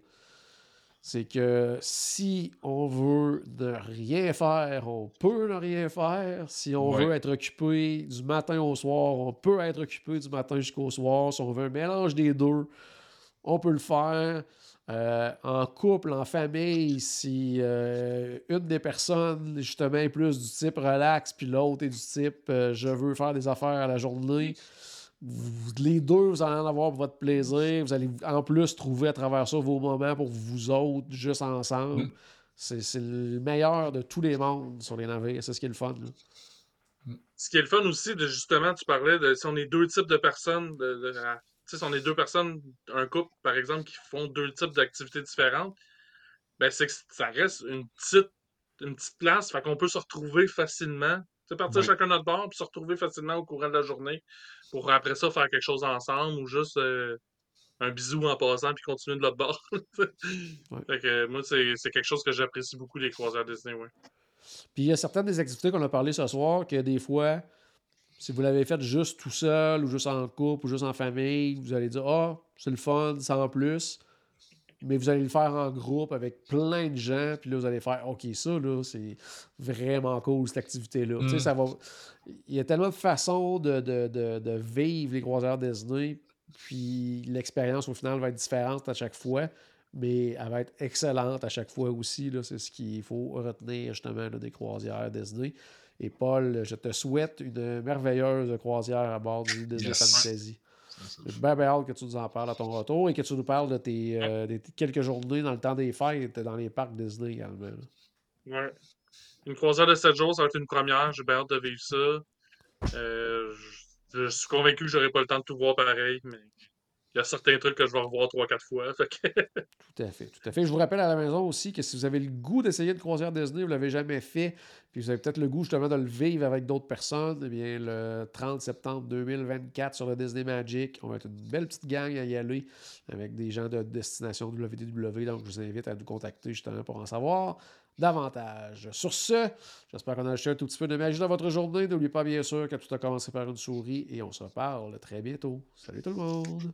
c'est que si on veut ne rien faire, on peut ne rien faire. Si on Ouais. veut être occupé du matin au soir, on peut être occupé du matin jusqu'au soir. Si on veut un mélange des deux, on peut le faire. Euh, en couple, en famille, si euh, une des personnes, justement, est plus du type relax, puis l'autre est du type euh, je veux faire des affaires à la journée, vous- les deux, vous allez en avoir pour votre plaisir. Vous allez en plus trouver à travers ça vos moments pour vous autres, juste ensemble. Mm. C'est c'est le meilleur de tous les mondes sur les navires. C'est ce qui est le fun. là. Ce qui est le fun aussi, de justement, tu parlais de si on est deux types de personnes, de, de- à- tu sais, si on est deux personnes, un couple, par exemple, qui font deux types d'activités différentes, ben c'est que ça reste une petite, une petite place, fait qu'on peut se retrouver facilement. Tu sais, partir Oui. chacun de notre bord, puis se retrouver facilement au courant de la journée pour après ça faire quelque chose ensemble ou juste euh, un bisou en passant puis continuer de l'autre bord. Fait que euh, moi, c'est c'est quelque chose que j'apprécie beaucoup, les croisières Disney, ouais. Puis il y a certaines des activités qu'on a parlé ce soir que des fois, si vous l'avez fait juste tout seul ou juste en couple ou juste en famille, vous allez dire Ah, c'est le fun, sans plus. Mais vous allez le faire en groupe avec plein de gens, puis là, vous allez faire OK, ça, là, c'est vraiment cool, cette activité-là. Tu sais, Mm. ça va. Il y a tellement de façons de, de- de- de vivre les croisières Disney, puis l'expérience, au final, va être différente à chaque fois, mais elle va être excellente à chaque fois aussi. là. C'est ce qu'il faut retenir, justement, là, des croisières Disney. Et Paul, je te souhaite une merveilleuse croisière à bord du Disney Yes. Fantasy. J'ai bien, bien hâte que tu nous en parles à ton retour et que tu nous parles de tes, euh, des quelques journées dans le temps des fêtes dans les parcs Disney également. Ouais. Une croisière de 7 jours, ça va être une première. J'ai bien hâte de vivre ça. Euh, je, je suis convaincu que j'aurai pas le temps de tout voir pareil, mais il y a certains trucs que je vais revoir 3-4 fois. Tout à fait, tout à fait. Je vous rappelle à la maison aussi que si vous avez le goût d'essayer une croisière Disney, vous ne l'avez jamais fait, puis vous avez peut-être le goût justement de le vivre avec d'autres personnes, eh bien, le 30 septembre 2024 sur le Disney Magic, on va être une belle petite gang à y aller avec des gens de destination WDW. Donc, je vous invite à nous contacter justement pour en savoir davantage. Sur ce, j'espère qu'on a acheté un tout petit peu de magie dans votre journée. N'oubliez pas, bien sûr, que tout a commencé par une souris et on se reparle très bientôt. Salut tout le monde!